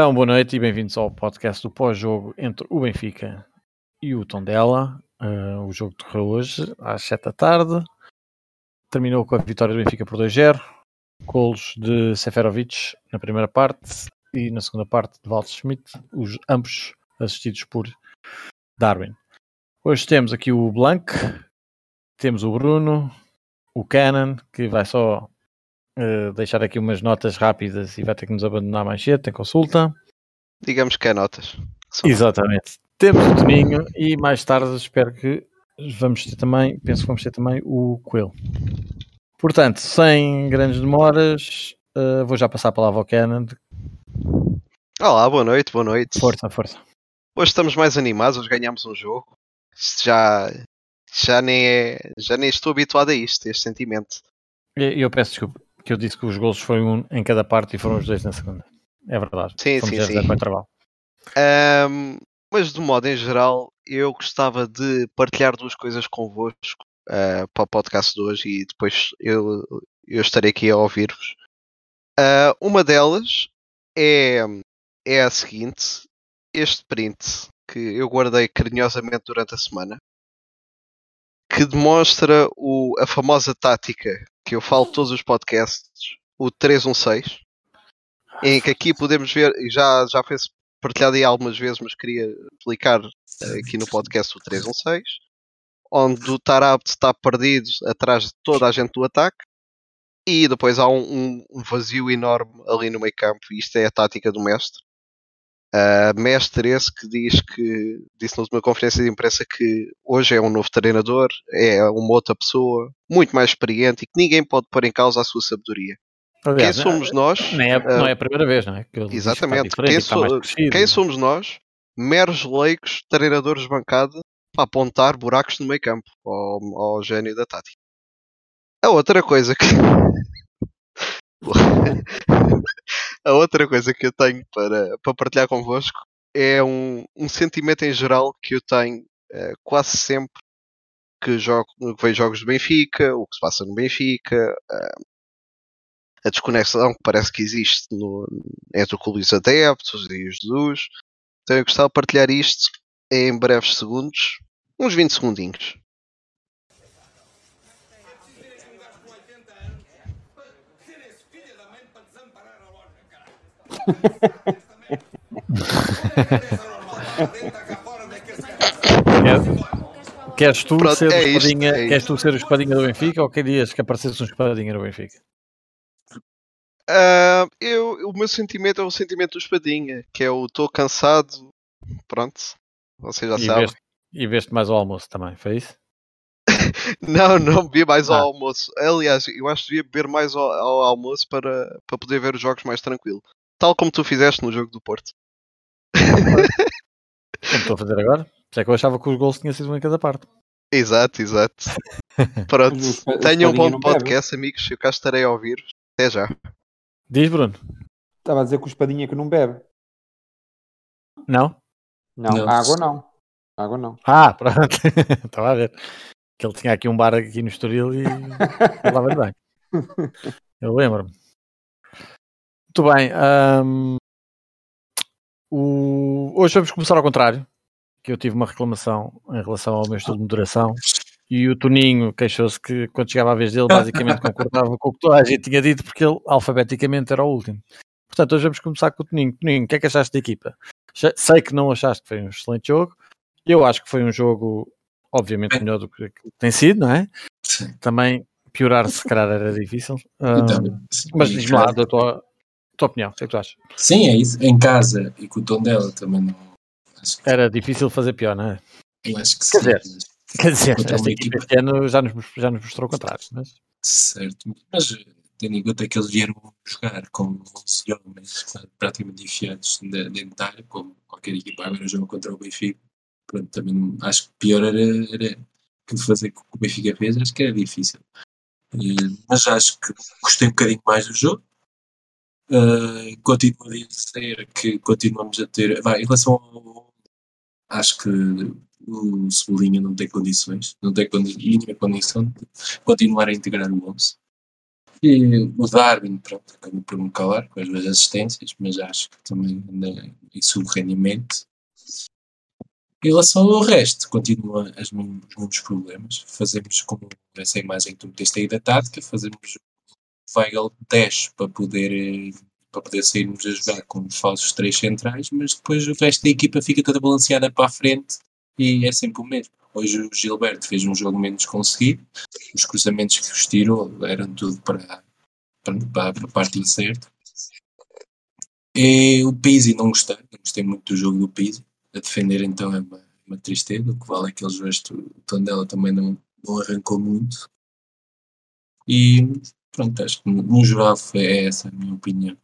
Então, boa noite e bem-vindos ao podcast do pós-jogo entre o Benfica e o Tondela. Uh, o jogo decorreu hoje às 7 da tarde. Terminou com a vitória do Benfica por 2-0. Golos de Seferovic na primeira parte e na segunda parte de Walter Schmidt, os ambos assistidos por Darwin. Hoje temos aqui o Blanc, temos o Bruno, o Cannon, que vai só uh, deixar aqui umas notas rápidas e vai ter que nos abandonar mais cedo, tem consulta. Digamos que é notas. Só Exatamente. Temos o Toninho e mais tarde espero que vamos ter também, penso que vamos ter também o Coelho. Portanto, sem grandes demoras, uh, vou já passar a palavra ao Cannon. Olá, boa noite, boa noite. Força, força. Hoje estamos mais animados, hoje ganhamos um jogo. Isto já, já, nem é, já nem estou habituado a isto, a este sentimento. Eu, eu peço desculpa, que eu disse que os gols foi um em cada parte e foram os dois na segunda. É verdade. Sim, Fomos sim, sim. Um, mas de modo em geral, eu gostava de partilhar duas coisas convosco uh, para o podcast de hoje e depois eu, eu estarei aqui a ouvir-vos. Uh, uma delas é, é a seguinte: este print que eu guardei carinhosamente durante a semana, que demonstra o, a famosa tática que eu falo todos os podcasts, o 316, em que aqui podemos ver, já, já foi partilhado aí algumas vezes, mas queria explicar aqui no podcast o 316, onde o Tarabt está perdido atrás de toda a gente do ataque e depois há um, um vazio enorme ali no meio campo. E isto é a tática do mestre. Uh, mestre esse que diz que disse na última conferência de imprensa que hoje é um novo treinador, é uma outra pessoa, muito mais experiente e que ninguém pode pôr em causa a sua sabedoria. Aliás, quem somos nós? Não é, uh, não é a primeira vez, não é? Que exatamente. Quem, so, quem, somos nós? Meros leigos, treinadores de bancada, para apontar buracos no meio campo ao, ao gênio da tática. A outra coisa que. a outra coisa que eu tenho para, para partilhar convosco é um, um sentimento em geral que eu tenho uh, quase sempre que, jogo, que vejo jogos do Benfica, o que se passa no Benfica, uh, a desconexão que parece que existe no, entre o clube e os adeptos e os Jesus. Então eu gostava de partilhar isto em breves segundos, uns 20 segundinhos. Queres tu, Pronto, ser é o isto, espadinha, é queres tu ser o espadinha do Benfica ou querias que aparecesse um espadinha do Benfica? Uh, eu, o meu sentimento é o sentimento do espadinha, que é o estou cansado, pronto, vocês já e sabem. Veste, e veste mais ao almoço também, foi isso? não, não bebi mais Ah. ao almoço. Aliás, eu acho que devia beber mais ao, ao almoço para, para poder ver os jogos mais tranquilo. Tal como tu fizeste no jogo do Porto. Como estou a fazer agora? Isso é que eu achava que os gols tinham sido um em cada parte. Exato, exato. Pronto, tenham um bom não bebe. podcast, amigos. Eu cá estarei a ouvir. Até já. Diz, Bruno? Estava a dizer que o espadinha que não bebe. Não? Não, Não. água não. Água não. Ah, pronto. Estava a ver. Que ele tinha aqui um bar aqui no Estoril e falava-lhe bem. Eu lembro-me. Muito bem. hum, o- Hoje vamos começar ao contrário. Que eu tive uma reclamação em relação ao meu estilo de moderação. E o Toninho queixou-se que quando chegava a vez dele, basicamente concordava com o que toda a gente tinha dito, porque ele alfabeticamente era o último. Portanto, hoje vamos começar com o Toninho. Toninho, o que é que achaste da equipa? Já- Sei que não achaste que foi um excelente jogo. Eu acho que foi um jogo, obviamente, melhor do que tem sido, não é? Sim. Também piorar, se calhar, era difícil. Então, sim, mas diz-me lá da tua, tua opinião, o que é que tu achas? Sim, é isso. Em casa e com o tom dela também não. Que, Era difícil fazer pior, não é? eu acho que Quer sim. dizer, mas- Quer dizer, esta equipa este ano já nos, já nos mostrou o contrário. Mas... Certo. Mas tendo em conta que eles vieram jogar com 11 homens praticamente enfiados na- dentro da área, como qualquer equipa agora joga contra o Benfica. Pronto, também acho que pior era, era que fazer com o Benfica fez, acho que era difícil. Mas acho que gostei um bocadinho mais do jogo. Eh, continuo a dizer que continuamos a ter. Vai, em relação ao. Acho que o Cebolinha não tem condições, não tem condi mínima condição de continuar a integrar o 11. E o Darwin, pronto, acabou por me calar com as duas assistências, mas acho que também anda em sub-rendimento. Em relação ao resto, continua os mesmos problemas. Fazemos como essa imagem que tu meteste aí da tática, fazemos o Weigl 10 para poder, eh, para poder sairmos a jogar com os falsos três centrais, mas depois o resto da equipa fica toda balanceada para a frente e é sempre o mesmo. Hoje o Gilberto fez um jogo menos conseguido, os cruzamentos que os tirou eram tudo para, para, para, a parte incerta. E o Pizzi não gostei, não gostei muito do jogo do Pizzi. A defender então é uma, uma tristeza, o que vale aqueles jogos o Tondela também não, não arrancou muito. E pronto, acho que no geral foi é essa a minha opinião.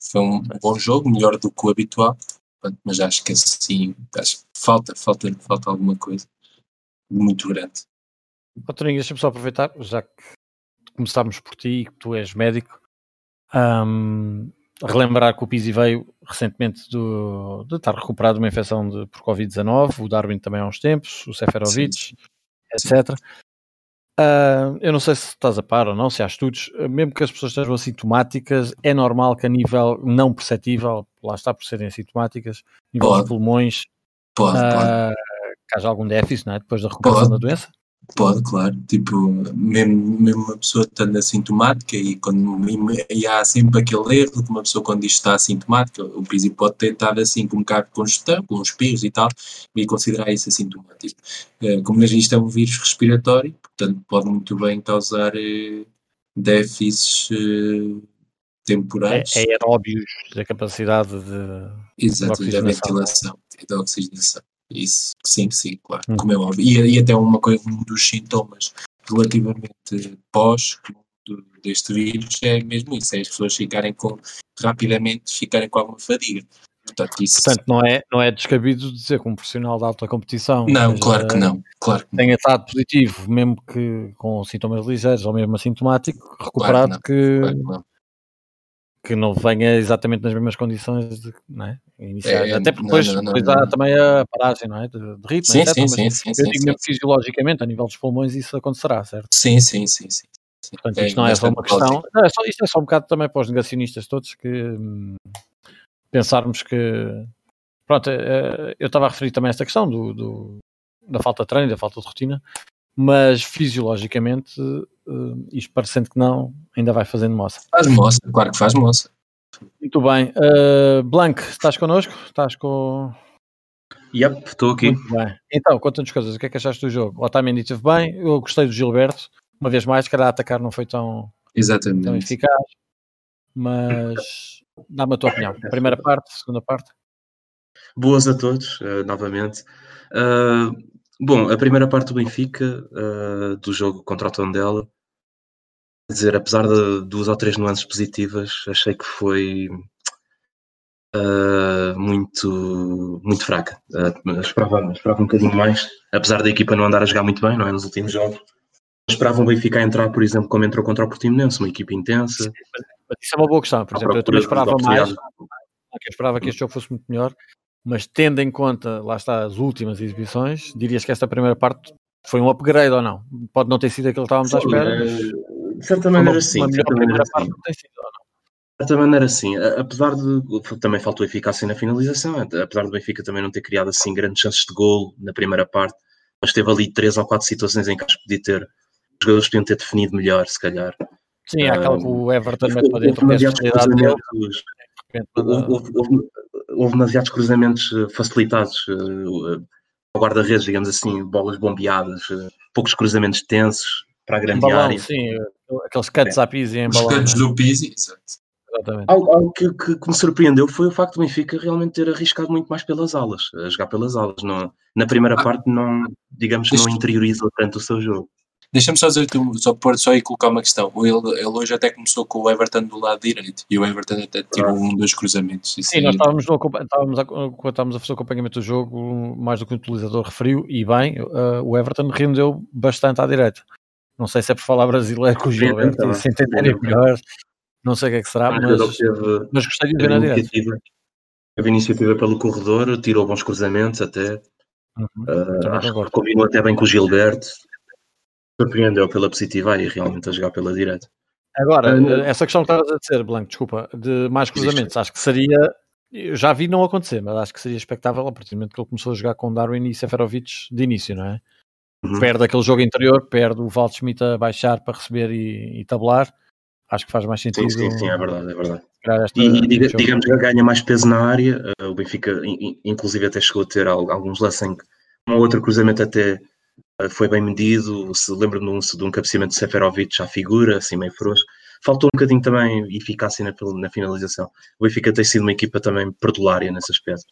Foi um bom jogo, melhor do que o habitual, mas acho que assim, acho que falta, falta, falta alguma coisa muito grande. Oh, Toninho, deixa-me só aproveitar, já que começámos por ti e que tu és médico, um, relembrar que o Pizzi veio recentemente do, de estar recuperado de uma infecção de, por Covid-19, o Darwin também há uns tempos, o Seferovic, sim, sim. etc. Uh, eu não sei se estás a par ou não, se há estudos, mesmo que as pessoas estejam assintomáticas, é normal que a nível não perceptível, lá está por serem assintomáticas, nível pode. dos pulmões, pode, uh, pode. que haja algum déficit não é? depois da recuperação da doença? Pode, claro. Tipo, mesmo, mesmo uma pessoa estando assintomática e, quando, e há sempre aquele erro de uma pessoa quando diz que está assintomática, o Pizzi pode ter estado assim com um bocado de congestão, com os espirros e tal, e considerar isso assintomático. Como isto é um vírus respiratório, portanto pode muito bem causar eh, déficits eh, temporais. É, é aeróbios da capacidade de, Exato, da ventilação e da oxigenação. Isso, sim, sim, claro, hum. como é óbvio. E, e até uma coisa, um dos sintomas relativamente pós do, deste vírus é mesmo isso, é as pessoas ficarem com, rapidamente ficarem com alguma fadiga. Portanto, isso... Portanto, não é, não é descabido dizer que um profissional de alta competição não, claro que não, claro que tenha estado positivo, mesmo que com sintomas ligeiros ou mesmo assintomático, recuperado claro que, não, que, claro que não venha exatamente nas mesmas condições de, não é? iniciais. É, Até porque depois, não, não, depois há também a paragem não é? de, de ritmo, sim, etc. Sim, sim, sim, eu sim, digo sim, fisiologicamente, a nível dos pulmões, isso acontecerá, certo? Sim, sim, sim. sim. Portanto, isto não é só uma questão. Não, é só, isto é só um bocado também para os negacionistas todos que hum, pensarmos que. Pronto, é, eu estava a referir também a esta questão do, do, da falta de treino, da falta de rotina, mas fisiologicamente, uh, isto parecendo que não, ainda vai fazendo moça. Faz moça, claro que faz moça. Muito bem. Uh, Blanc, estás connosco? Estás com. Yep, estou aqui. Muito bem. Então, conta-nos coisas. O que é que achaste do jogo? O Otamendi esteve bem. Eu gostei do Gilberto. Uma vez mais, que a atacar não foi tão, Exatamente. tão eficaz. Mas dá-me a tua opinião. Primeira parte, segunda parte. Boas a todos, uh, novamente. Uh, bom, a primeira parte do Benfica, do jogo contra o Tondela, dizer, apesar de duas ou três nuances positivas, achei que foi uh, muito, muito fraca. Uh, esperava, esperava um bocadinho mais, apesar da equipa não andar a jogar muito bem, não é? Nos últimos jogos. Esperava o Benfica a entrar, por exemplo, como entrou contra o Portimonense, uma equipa intensa. Mas isso é uma boa questão, por exemplo, eu também esperava mais, eu esperava que este jogo fosse muito melhor, mas tendo em conta, lá está, as últimas exibições, dirias que esta primeira parte foi um upgrade ou não? Pode não ter sido aquilo que estávamos à espera, mas de certa maneira, sim. De certa maneira, sim. De certa maneira, sim. Apesar de. Também faltou eficácia na finalização, apesar do Benfica também não ter criado assim grandes chances de gol na primeira parte, mas teve ali três ou quatro situações em que acho que podia ter. Os jogadores podiam ter definido melhor, se calhar. Sim, há aquela que o Everton mete para dentro, é houve, houve demasiados cruzamentos eh, facilitados uh, ao guarda-redes, digamos assim, bolas bombeadas, uh, poucos cruzamentos tensos para a grande balão, área. Sim, aqueles cuts à Pizzi em balão. Os cuts do Pizzi, exato. Exatamente. Algo, algo que, que, que, me surpreendeu foi o facto do Benfica realmente ter arriscado muito mais pelas alas, a jogar pelas alas. Não, na primeira ah, parte, não, digamos que não interiorizou tanto o seu jogo. Deixa-me só dizer, só pôr só aí colocar uma questão. Ele, ele hoje até começou com o Everton do lado direito e o Everton até teve ah. um dos cruzamentos. Sim, nós estávamos, no, estávamos, a, estávamos a fazer o acompanhamento do jogo, mais do que o utilizador referiu, e bem, uh, o Everton rendeu bastante à direita. Não sei se é por falar brasileiro com o Gilberto e se entenderem melhor. Não sei o que é que será, mas, teve, mas gostaria de ver na direita. Teve iniciativa pelo corredor, tirou bons cruzamentos até. Uhum, uh, acho que combinou até bem com o Gilberto. Surpreendeu pela positiva e realmente a jogar pela direita. Agora, uh, essa questão que estavas a dizer, Blanco, desculpa, de mais cruzamentos, acho que seria. Eu já vi não acontecer, mas acho que seria expectável a partir do momento que ele começou a jogar com Darwin e Seferovic de início, não é? Uhum. Perde aquele jogo interior, perde o Waldschmidt a baixar para receber e, e tabular. Acho que faz mais sentido. Sim, sim, sim é verdade, é verdade. E, diga, digamos que ganha mais peso na área. Uh, o Benfica, inclusive, até chegou a ter alguns lances em que um outro cruzamento até foi bem medido. Se lembra de um, de um cabeceamento de Seferovic à figura, assim meio frouxo. Faltou um bocadinho também eficácia na, na finalização. O Benfica tem sido uma equipa também perdulária nesse aspecto.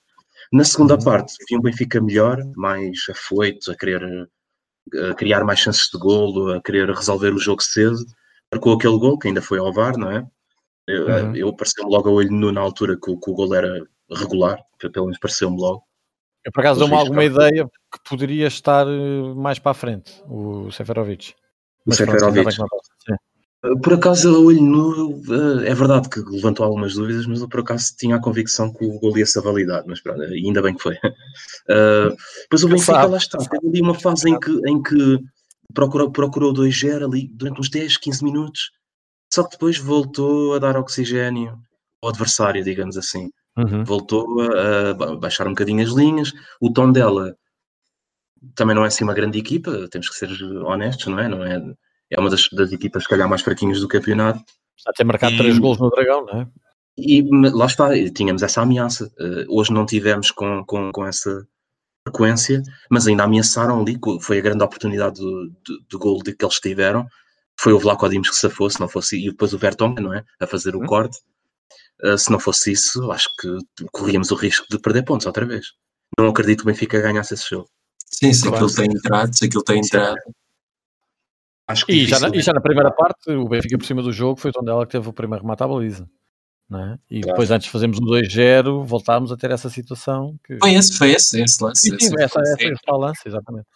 Na segunda uhum. parte, vi um Benfica melhor, mais afoito, a querer a criar mais chances de golo, a querer resolver o jogo cedo. Marcou aquele gol, que ainda foi ao VAR, não é? Eu, uhum. eu pareceu-me logo a olho nu na altura que, que o gol era regular, pelo menos pareceu-me logo. Eu por acaso dou-me alguma ideia que poderia estar eh, mais para a frente, o Seferovic. O Seferovic. Por acaso, a olho nu, eh, é verdade que levantou algumas dúvidas, mas eu por acaso tinha a convicção que o gol ia ser validado, mas pronto, ainda bem que foi. Uh, depois o Benfica lá está, teve ali uma fase em que, em que procurou, procurou 2-0 ali durante uns 10, 15 minutos, só que depois voltou a dar oxigênio ao adversário, digamos assim. Uhum. Voltou a, a, baixar um bocadinho as linhas. O tom dela também não é assim uma grande equipa, temos que ser honestos, não é? Não é é uma das, das equipas, se calhar, mais fraquinhas do campeonato. Está a ter marcado e, três gols no Dragão, não é? E lá está, tínhamos essa ameaça. Uh, hoje não tivemos com, com, com essa frequência, mas ainda ameaçaram ali, foi a grande oportunidade do, do, do gol que eles tiveram. Foi o Vlaco Dimos que se fosse, não fosse, e depois o Vertonghen, não é? A fazer o hum. corte. Uh, se não fosse isso, acho que corríamos o risco de perder pontos outra vez. Não acredito que o Benfica ganhasse esse jogo. Sim, se aquilo tem entrado, se aquilo tem entrado. Acho que e, já na, e já na primeira parte, o Benfica por cima do jogo foi onde ela que teve o primeiro remate à baliza. É? E claro. depois, antes de fazermos o 2-0, voltámos a ter essa situação. Que... Foi esse, foi esse, esse lance. Sim, essa, essa, esse tal lance, exatamente.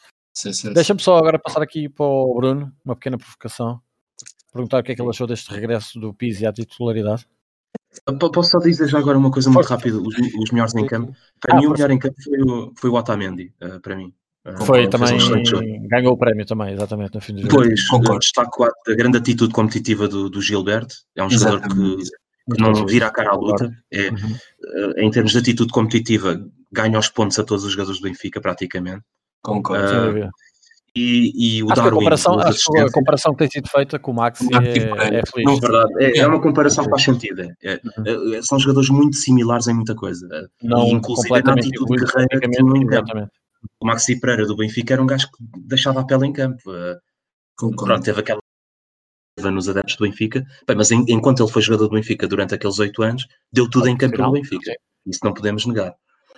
Deixa-me só agora passar aqui para o Bruno, uma pequena provocação. Perguntar o que é que ele achou deste regresso do Pizzi à titularidade. Posso só dizer já agora uma coisa muito rápida: os, os melhores em campo. Para ah, mim, o melhor em campo foi o, foi o Otamendi, uh, para mim. Foi também, ganhou o prémio também, exatamente, no fim do jogo. Pois, concordo. Destaco a, a grande atitude competitiva do, do Gilberto, é um jogador que, que, não vira a cara à luta, é, uhum. Eh, em termos de atitude competitiva, ganha os pontos a todos os jogadores do Benfica, praticamente. Concordo. E, e o acho Darwin. A comparação, acho que a comparação que tem sido feita com o Max é, é, feliz. Não, verdade. É, é uma comparação que faz sentido. É, é uhum. são jogadores muito similares em muita coisa. Não, e, inclusive na atitude de carreira que exatamente o Maxi Pereira do Benfica era um gajo que deixava a pele em campo. Uh, pronto, teve aquela nos adeptos do Benfica, Bem, mas em, enquanto ele foi jogador do Benfica durante aqueles oito anos, deu tudo em campo pelo Benfica. Isso não podemos negar.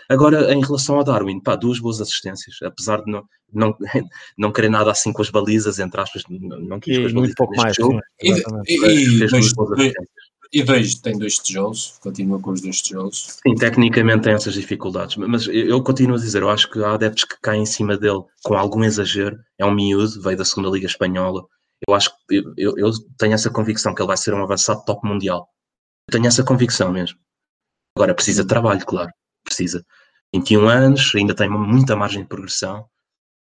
Agora, em relação ao Darwin, pá, duas boas assistências, apesar de não, não, não querer nada assim com as balizas, entre aspas, não, não quis e com as balizas. pouco mais, jogo, e, e, e, fez duas assistências. E dois, tem dois tijolos, continua com os dois tijolos. Sim, tecnicamente tem essas dificuldades, mas eu continuo a dizer, eu acho que há adeptos que caem em cima dele com algum exagero. É um miúdo, veio da segunda Liga Espanhola. Eu acho que eu, eu tenho essa convicção que ele vai ser um avançado top mundial. Eu tenho essa convicção mesmo. Agora precisa de trabalho, claro, precisa. 21 anos, ainda tem muita margem de progressão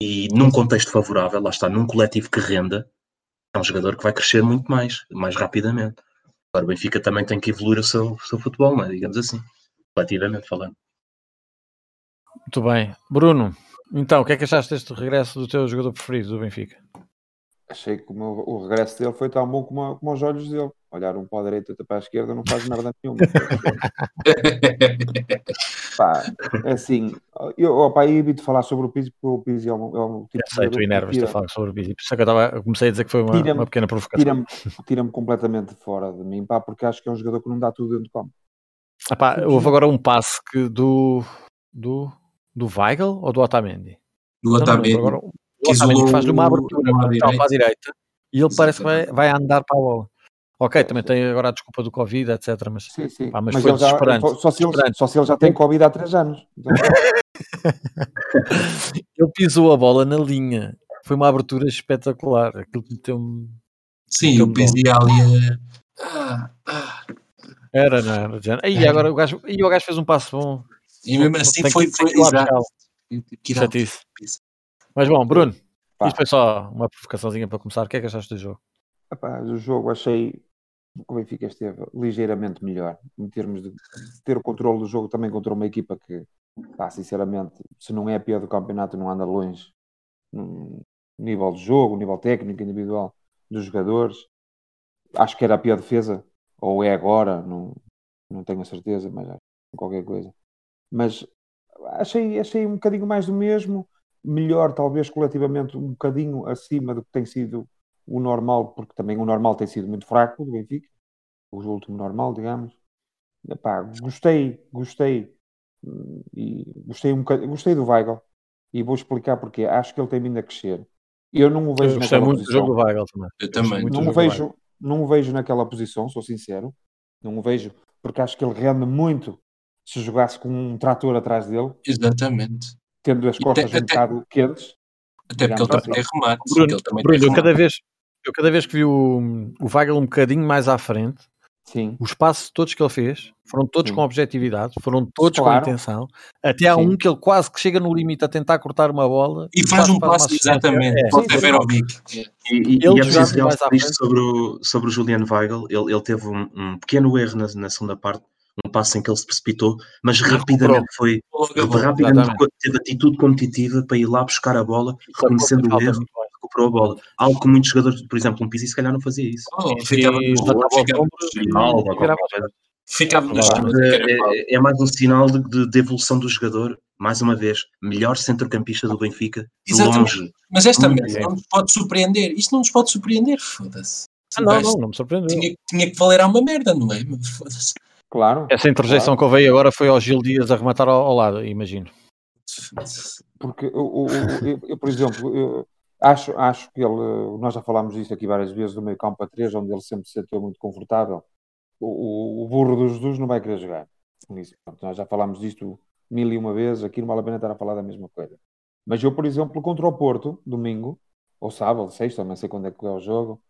e num contexto favorável, lá está, num coletivo que renda, é um jogador que vai crescer muito mais, mais rapidamente. Agora, o Benfica também tem que evoluir o seu, o seu futebol, não é? digamos assim, relativamente falando. Muito bem. Bruno, então, o que é que achaste deste regresso do teu jogador preferido do Benfica? Achei que o, meu, o regresso dele foi tão bom como, como os olhos dele. Olhar um para a direita, outro para a esquerda, não faz merda nenhuma. pá, assim, eu, opa, eu evito falar sobre o Pizzi, porque o Pizzi é um, é um tipo sei, tu enervas-te a falar sobre o Pizzi. Por isso é que eu, tava, comecei a dizer que foi uma, uma pequena provocação. Tira-me tira completamente fora de mim, pá, porque acho que é um jogador que não dá tudo dentro do campo. Ah, pá, houve agora um passe que do, do, do Weigl ou do Otamendi? Do Otamendi. Não, agora, o Otamendi faz uma abertura para a direita e ele Exatamente. parece que vai, vai andar para a bola. Ok, também tem agora a desculpa do Covid, etc. Mas, sim, sim. Pá, mas, mas foi desesperante. Já, só, se ele, só se ele já tem Covid há 3 anos. Então... ele pisou a bola na linha. Foi uma abertura espetacular. Aquilo que meteu-me. Sim, o pisei ali. Ah, ah. Era, não era? E era. agora o gajo, e o gajo fez um passo bom. E mesmo assim tem foi, que, foi, foi Mas bom, Bruno, Pá. isto foi só uma provocaçãozinha para começar. O que é que achaste do jogo? epá, o jogo achei que o Benfica esteve ligeiramente melhor em termos de ter o controle do jogo também contra uma equipa que, pá, sinceramente, se não é a pior do campeonato, não anda longe no nível de jogo, nível técnico, individual dos jogadores. Acho que era a pior defesa, ou é agora, não, não tenho a certeza, mas qualquer coisa. Mas achei, achei um bocadinho mais do mesmo, melhor, talvez coletivamente, um bocadinho acima do que tem sido o normal, porque também o normal tem sido muito fraco do Benfica, o último normal, digamos. Epá, gostei, gostei e gostei um bocadinho, gostei do Weigl e vou explicar porque acho que ele tem vindo a crescer. Eu não o vejo eu gostei muito posição. do jogo do Weigl também. Eu também. Não o vejo, não o vejo naquela posição, sou sincero. Não o vejo porque acho que ele rende muito se jogasse com um trator atrás dele. Exatamente. Tendo as costas até, um bocado quentes. Até porque ele também tem remate. Bruno, ele também Bruno, tem eu, cada vez, eu cada vez que vi o, o Weigl um bocadinho mais à frente, Sim. Os passos todos que ele fez foram todos Sim. com objetividade, foram todos claro. com intenção. Até há Sim. um que ele quase que chega no limite a tentar cortar uma bola e, faz um passo exatamente. É. Pode ver ao E, e, ele e é preciso realçar isto sobre o, sobre o Julian Weigl. Ele, ele teve um, um pequeno erro na, na, segunda parte, um passo em que ele se precipitou, mas rapidamente foi rapidamente teve atitude competitiva para ir lá buscar a bola, reconhecendo o erro recuperou a bola. Algo que muitos jogadores, por exemplo, um Pizzi se calhar não fazia isso. Oh, ficava ficava é, é, mais um sinal de, de, de, evolução do jogador. Mais uma vez, melhor centrocampista do Benfica, de longe. Mas esta merda não nos pode surpreender. Isto não nos pode surpreender, foda-se. Ah, não, não, não me surpreendeu. Tinha, tinha, que valer a uma merda, não é? Foda-se. Claro. Essa interjeição claro. que eu veio agora foi ao Gil Dias a rematar ao, ao lado, imagino. Porque o, o, eu, eu, por exemplo, eu, Acho, acho que ele, nós já falámos disto aqui várias vezes, do meio campo a 3, onde ele sempre se sentiu muito confortável. O, o, burro do Jesus não vai querer jogar. Isso, nós já falámos disto mil e uma vezes, aqui não vale a pena estar a falar da mesma coisa. Mas eu, por exemplo, contra o Porto, domingo, ou sábado, sexta, não sei quando é que é o jogo,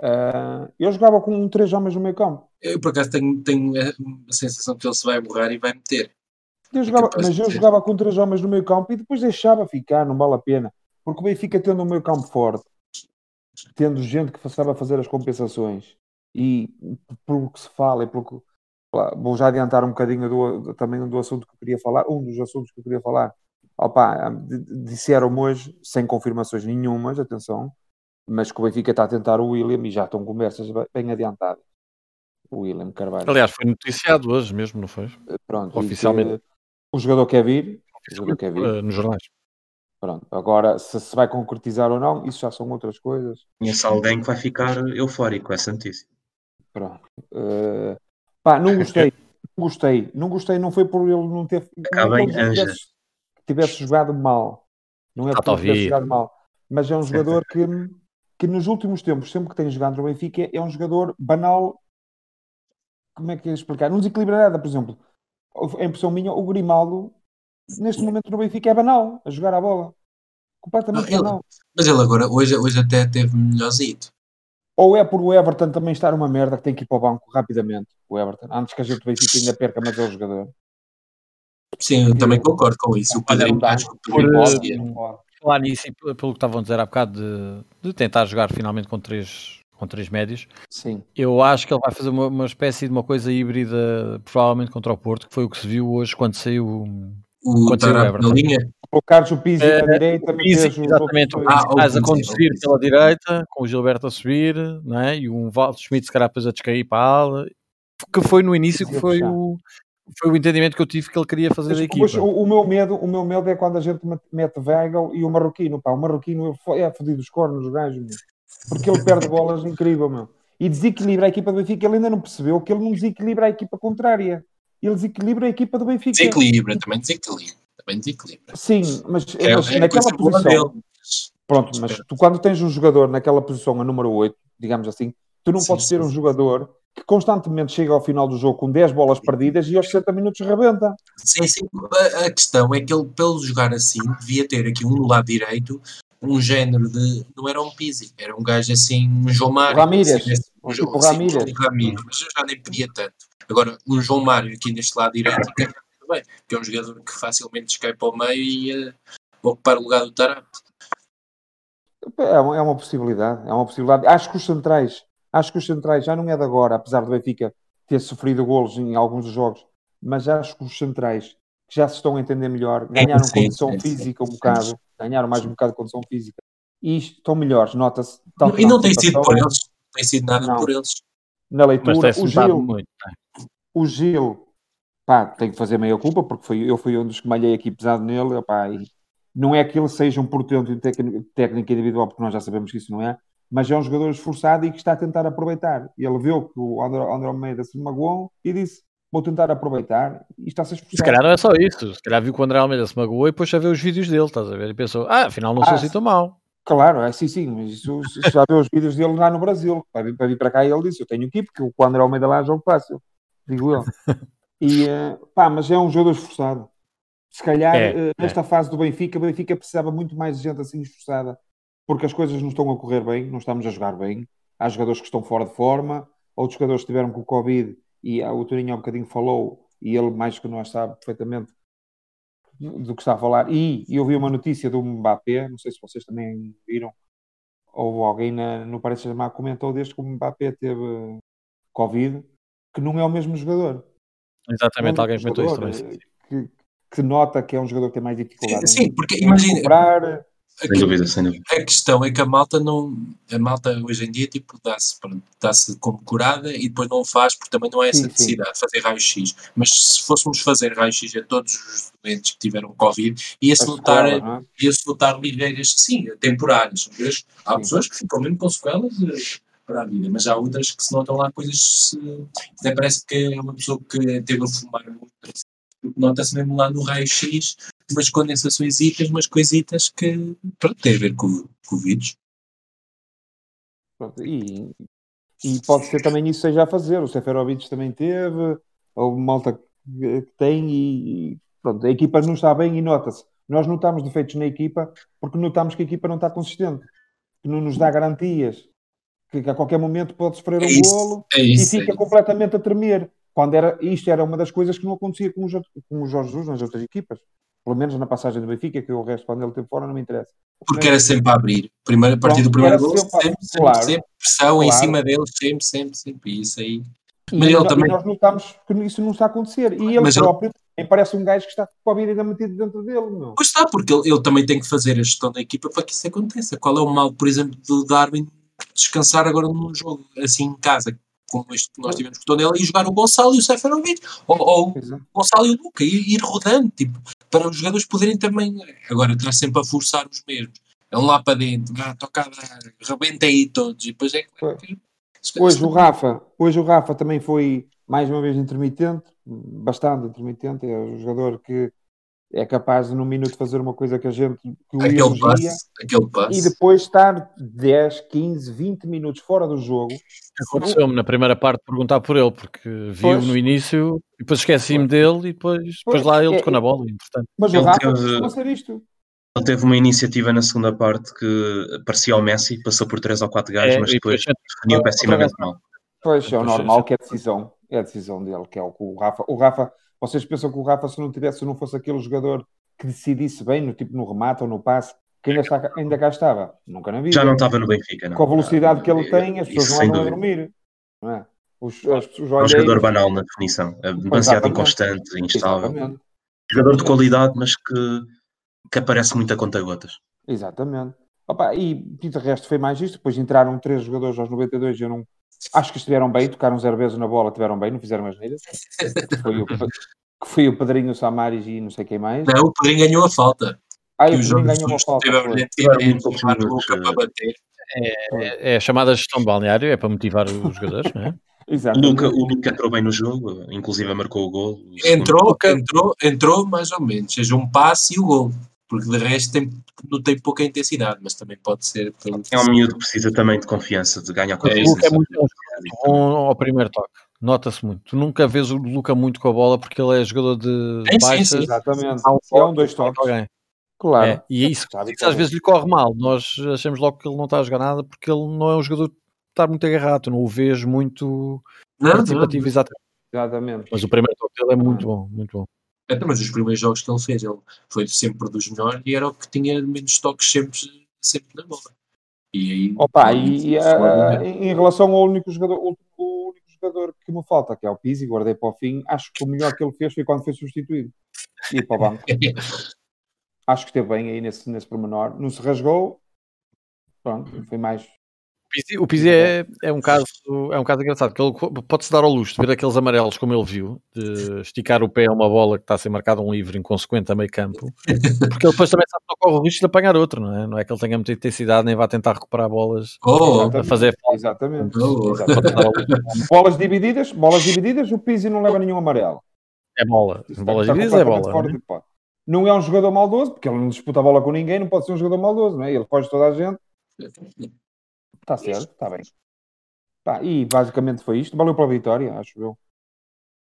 uh, eu jogava com três homens no meio campo. Eu, por acaso, tenho, tenho a sensação que ele se vai borrar e vai meter. Eu jogava, mas eu jogava com três homens no meio campo e depois deixava ficar, não vale a pena. Porque o Benfica tendo um meio campo forte, tendo gente que sabe fazer as compensações e pelo que se fala e pelo que vou já adiantar um bocadinho do, também do assunto que eu queria falar, um dos assuntos que eu queria falar. Opa, disseram hoje, sem confirmações nenhumas, atenção, mas que o Benfica está a tentar o William e já estão conversas bem adiantadas. O William Carvalho. Aliás, foi noticiado hoje mesmo, não foi? Pronto, oficialmente. O jogador quer vir, o jogador quer vir. Nos jornais. Pronto, agora se se vai concretizar ou não, isso já são outras coisas. Conheço alguém que vai ficar eufórico com essa notícia. Pronto. Uh, pá, não gostei. Não gostei. Não gostei, não foi por ele não ter. Acaba em tivesse, tivesse jogado mal. Não é por tivesse jogado mal. Mas é um jogador que, que nos últimos tempos, sempre que tem jogado no Benfica, é um jogador banal. Como é que é explicar? Não desequilibra nada, por exemplo. A impressão minha, o Grimaldo neste momento no Benfica é banal, a jogar a bola. Completamente ele, banal. Mas ele agora, hoje, hoje até teve melhorzinho. Ou é por o Everton também estar uma merda que tem que ir para o banco rapidamente, o Everton, antes que a gente do Benfica ainda perca mais o jogador. Sim, eu também concordo com isso. O Pedrinho, acho que o Pedrinho Falar nisso, pelo que estavam a dizer há bocado, de, de tentar jogar finalmente com três, com três médios. Sim. Eu acho que ele vai fazer uma, uma espécie de uma coisa híbrida, provavelmente contra o Porto, que foi o que se viu hoje quando saiu o Tarap na linha? Colocares o Pizzi é, na direita, o Pizzi, exatamente, o Pizzi ah, a conduzir pela direita, com o Gilberto a subir, não é? e um Walter Schmidt se calhar depois a descair para a ala, que foi no início que foi o, foi o entendimento que eu tive que ele queria fazer Mas, da equipa. O, o, meu medo, o meu medo é quando a gente mete Weigl e o Marroquino, pá, o Marroquino é fodido os cornos, o gajo, meu. porque ele perde bolas incrível, meu. E desequilibra a equipa do Benfica, ele ainda não percebeu que ele não desequilibra a equipa contrária ele desequilibra a equipa do Benfica. Desequilibra, também desequilibra. Também desequilibra. Sim, mas, é, mas é naquela posição. Pronto, mas tu quando tens um jogador naquela posição, a número 8, digamos assim, tu não sim, podes ter um jogador que constantemente chega ao final do jogo com 10 bolas perdidas e aos 60 minutos rebenta. Sim, sim. A, questão é que ele, pelo jogar assim, devia ter aqui um lado direito um género de. Não era um Pizzi, era um gajo assim, um João Mário. Ramírez. Assim, um, tipo assim, Ramírez. Um Ramírez. Mas eu já nem pedia tanto. Agora, um João Mário aqui neste lado direito, também, que é um jogador que facilmente escapa ao meio e uh, ocupar o lugar do Tarap. É uma, é uma possibilidade, é uma possibilidade. Acho que os centrais Acho que os centrais já não é de agora, apesar do Benfica ter sofrido golos em alguns dos jogos, mas acho que os centrais já se estão a entender melhor, ganharam sim, condição sim, física sim, um bocado, ganharam mais um bocado de condição física e estão melhores, nota-se. E não tem sido por eles, não tem sido nada não. por eles. Na leitura, o Gil, muito, o Gil, pá, tem que fazer meia culpa, porque foi, eu fui um dos que malhei aqui pesado nele, pá, e não é que ele seja um portento em técnica individual, porque nós já sabemos que isso não é, mas é um jogador esforçado e que está a tentar aproveitar. Ele viu que o André, André Almeida se magoou e disse: Vou tentar aproveitar e está-se a esforçar. Se calhar não é só isso, se calhar viu que o André Almeida se magoou e depois já viu os vídeos dele, estás a ver? E pensou: Ah, afinal não ah, sou assim tão mau. Claro, é sim, sim, mas isso, já viu os vídeos dele lá no Brasil. Para vir, para vir para cá ele disse: Eu tenho aqui, porque o André Almeida lá é jogo fácil, digo eu. E eh, pá, mas é um jogador esforçado. Se calhar, é, eh, nesta é. fase do Benfica, o Benfica precisava muito mais de gente assim esforçada, porque as coisas não estão a correr bem, não estamos a jogar bem. Há jogadores que estão fora de forma, outros jogadores estiveram com o Covid e ah, o Turinho há um bocadinho falou, e ele mais que nós sabe perfeitamente do que está a falar. E eu vi uma notícia do Mbappé, não sei se vocês também viram, ou alguém na, no Paris Saint-Germain comentou desde que o Mbappé teve Covid, que não é o mesmo jogador. Exatamente, é alguém comentou isso também. Que, que nota que é um jogador que tem mais dificuldade. Sim, porque imagina. Comprar. Sem dúvida, sem dúvida. A questão é que a malta não. A malta hoje em dia tipo, dá-se dá como curada e depois não o faz porque também não há essa sim, necessidade sim. de fazer raio-x. Mas se fôssemos fazer raio-x a todos os doentes que tiveram Covid, ia-se notar, é? ia notar ligeiras, sim, temporárias. Há sim. pessoas que ficam mesmo com sequelas eh, para a vida, mas há outras que se notam lá coisas. Até parece que é uma pessoa que teve a fumar muito nota-se mesmo lá no raio-x umas condensações, umas coisitas que pronto, têm a ver com, com o vírus. Pronto, e, e pode ser também isso seja a fazer. O Seferovic também teve, ou malta que tem, e pronto, a equipa não está bem e nota-se. Nós notamos defeitos na equipa porque notamos que a equipa não está consistente, que não nos dá garantias, que a qualquer momento pode sofrer um é golo é isso, e fica é completamente a tremer. Quando era, isto era uma das coisas que não acontecia com o, com o Jorge Jesus nas outras equipas. Pelo menos na passagem do Benfica, que o resto, quando ele teve fora, não me interessa. Porque era sempre a abrir. Primeiro, a partir do primeiro gol, sempre, sempre, claro, sempre, pressão claro. em cima dele, sempre, sempre, sempre. E isso aí. E mas ele também... nós notamos que isso não está a acontecer. E ele mas próprio ele... parece um gajo que está com a vida ainda metido dentro dele. Não? Pois está, porque ele, ele, também tem que fazer a gestão da equipa para que isso aconteça. Qual é o mal, por exemplo, do Darwin descansar agora num jogo assim em casa, como este que nós tivemos com o Tondela, e jogar o Gonçalo e o Seferovic, ou, ou o Gonçalo e o Luca, e ir rodando, tipo, para os jogadores poderem também, agora está sempre a forçar os mesmos, é um lá para dentro, ah, toca rebenta aí todos, e depois é que... Hoje o Rafa, hoje o Rafa também foi mais uma vez intermitente, bastante intermitente, é um jogador que é capaz de num minuto fazer uma coisa que a gente que aquele elogia, passe, aquele passe. e depois estar 10, 15, 20 minutos fora do jogo. Aconteceu-me na primeira parte perguntar por ele, porque viu no início e depois esqueci-me dele e depois, depois lá ele é, tocou na bola. Importante. Mas o Rafa teve, ser isto. Ele teve uma iniciativa na segunda parte que parecia ao Messi, passou por 3 ou 4 gajos, é, mas depois definiu pessimamente mal. Pois, é o normal que é a decisão, é a decisão dele, que é o que o Rafa. O Rafa vocês pensam que o Rafa, se não tivesse, se não fosse aquele jogador que decidisse bem, no tipo no remate ou no passe, que ainda, está, ainda cá estava? Nunca na vida. Já não estava no Benfica, não. Com a velocidade que ele tem, as pessoas não andam a dormir. Não é? Os, é um jogador banal na definição, é demasiado inconstante, instável. Exatamente. Jogador de qualidade, mas que, que aparece muito a conta-gotas. Exatamente. Opa, e de resto foi mais isto. Depois entraram três jogadores aos 92 eu não, Acho que estiveram bem, tocaram zero vezes na bola, tiveram bem, não fizeram as neiras. Que foi o, que foi o Pedrinho, o Samaris e não sei quem mais. Não, o Pedrinho ganhou a falta. Ah, o Pedrinho ganhou uma falta. É, é, chamada gestão de balneário, é para motivar os jogadores, não é? Exato. O Luca, o Luca entrou bem no jogo, inclusive marcou o gol. Entrou, entrou, entrou mais ou menos, seja um passe e o gol porque de resto tem, não tem pouca intensidade, mas também pode ser. Pelo... É um miúdo que precisa também de confiança, de ganhar confiança. É, é muito bom ao primeiro toque. Nota-se muito. Tu nunca vês o Luca muito com a bola porque ele é jogador de é, baixas. Sim, sim. Exatamente. É um, dois toques. Alguém. Claro. É, e é isso, isso às vezes lhe corre mal. Nós achamos logo que ele não está a jogar nada porque ele não é um jogador que está muito agarrado. Tu não o vês muito não, participativo, não. Exatamente. exatamente. Mas o primeiro toque dele é muito bom, muito bom. Então, mas os primeiros jogos que ele fez, ele foi sempre dos melhores e era o que tinha menos toques sempre, sempre na bola. E aí. Opa, e, e a, em relação ao único jogador, o, o, único jogador que me falta, que é o Pizzi, guardei para o fim, acho que o melhor que ele fez foi quando foi substituído. E para o banco. acho que esteve bem aí nesse, nesse pormenor. Não se rasgou. Pronto, foi mais o Pizzi é, é, um caso, é um caso engraçado, que ele pode-se dar ao luxo de ver aqueles amarelos como ele viu, de esticar o pé a uma bola que está a ser marcada um livre inconsequente a meio campo, porque ele depois também sabe que corre o risco de apanhar outro, não é? Não é que ele tenha muita intensidade nem vá tentar recuperar bolas oh, a fazer Exatamente. Oh. exatamente. bolas divididas, bolas divididas, o Pizzi não leva nenhum amarelo. É bola. Bolas divididas é bola. Né? Não é um jogador maldoso, porque ele não disputa a bola com ninguém, não pode ser um jogador maldoso, não é? Ele foge toda a gente. Está certo, está bem. Pá, e basicamente foi isto. Valeu pela vitória, acho eu.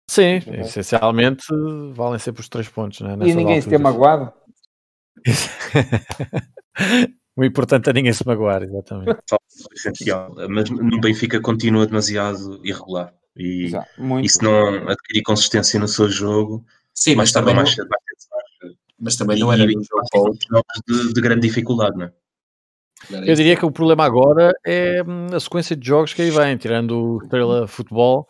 Sim, essencialmente valem sempre os três pontos. Né, e ninguém se tem magoado. o importante é ninguém se magoar, exatamente. essencial. Mas no Benfica continua demasiado irregular. E, Exato, e se não adquirir consistência no seu jogo, Sim, mas também mais cedo Mas também não era de, de grande dificuldade, não é? Eu diria que o problema agora é hum, a sequência de jogos que aí vem, tirando o Estrela Futebol.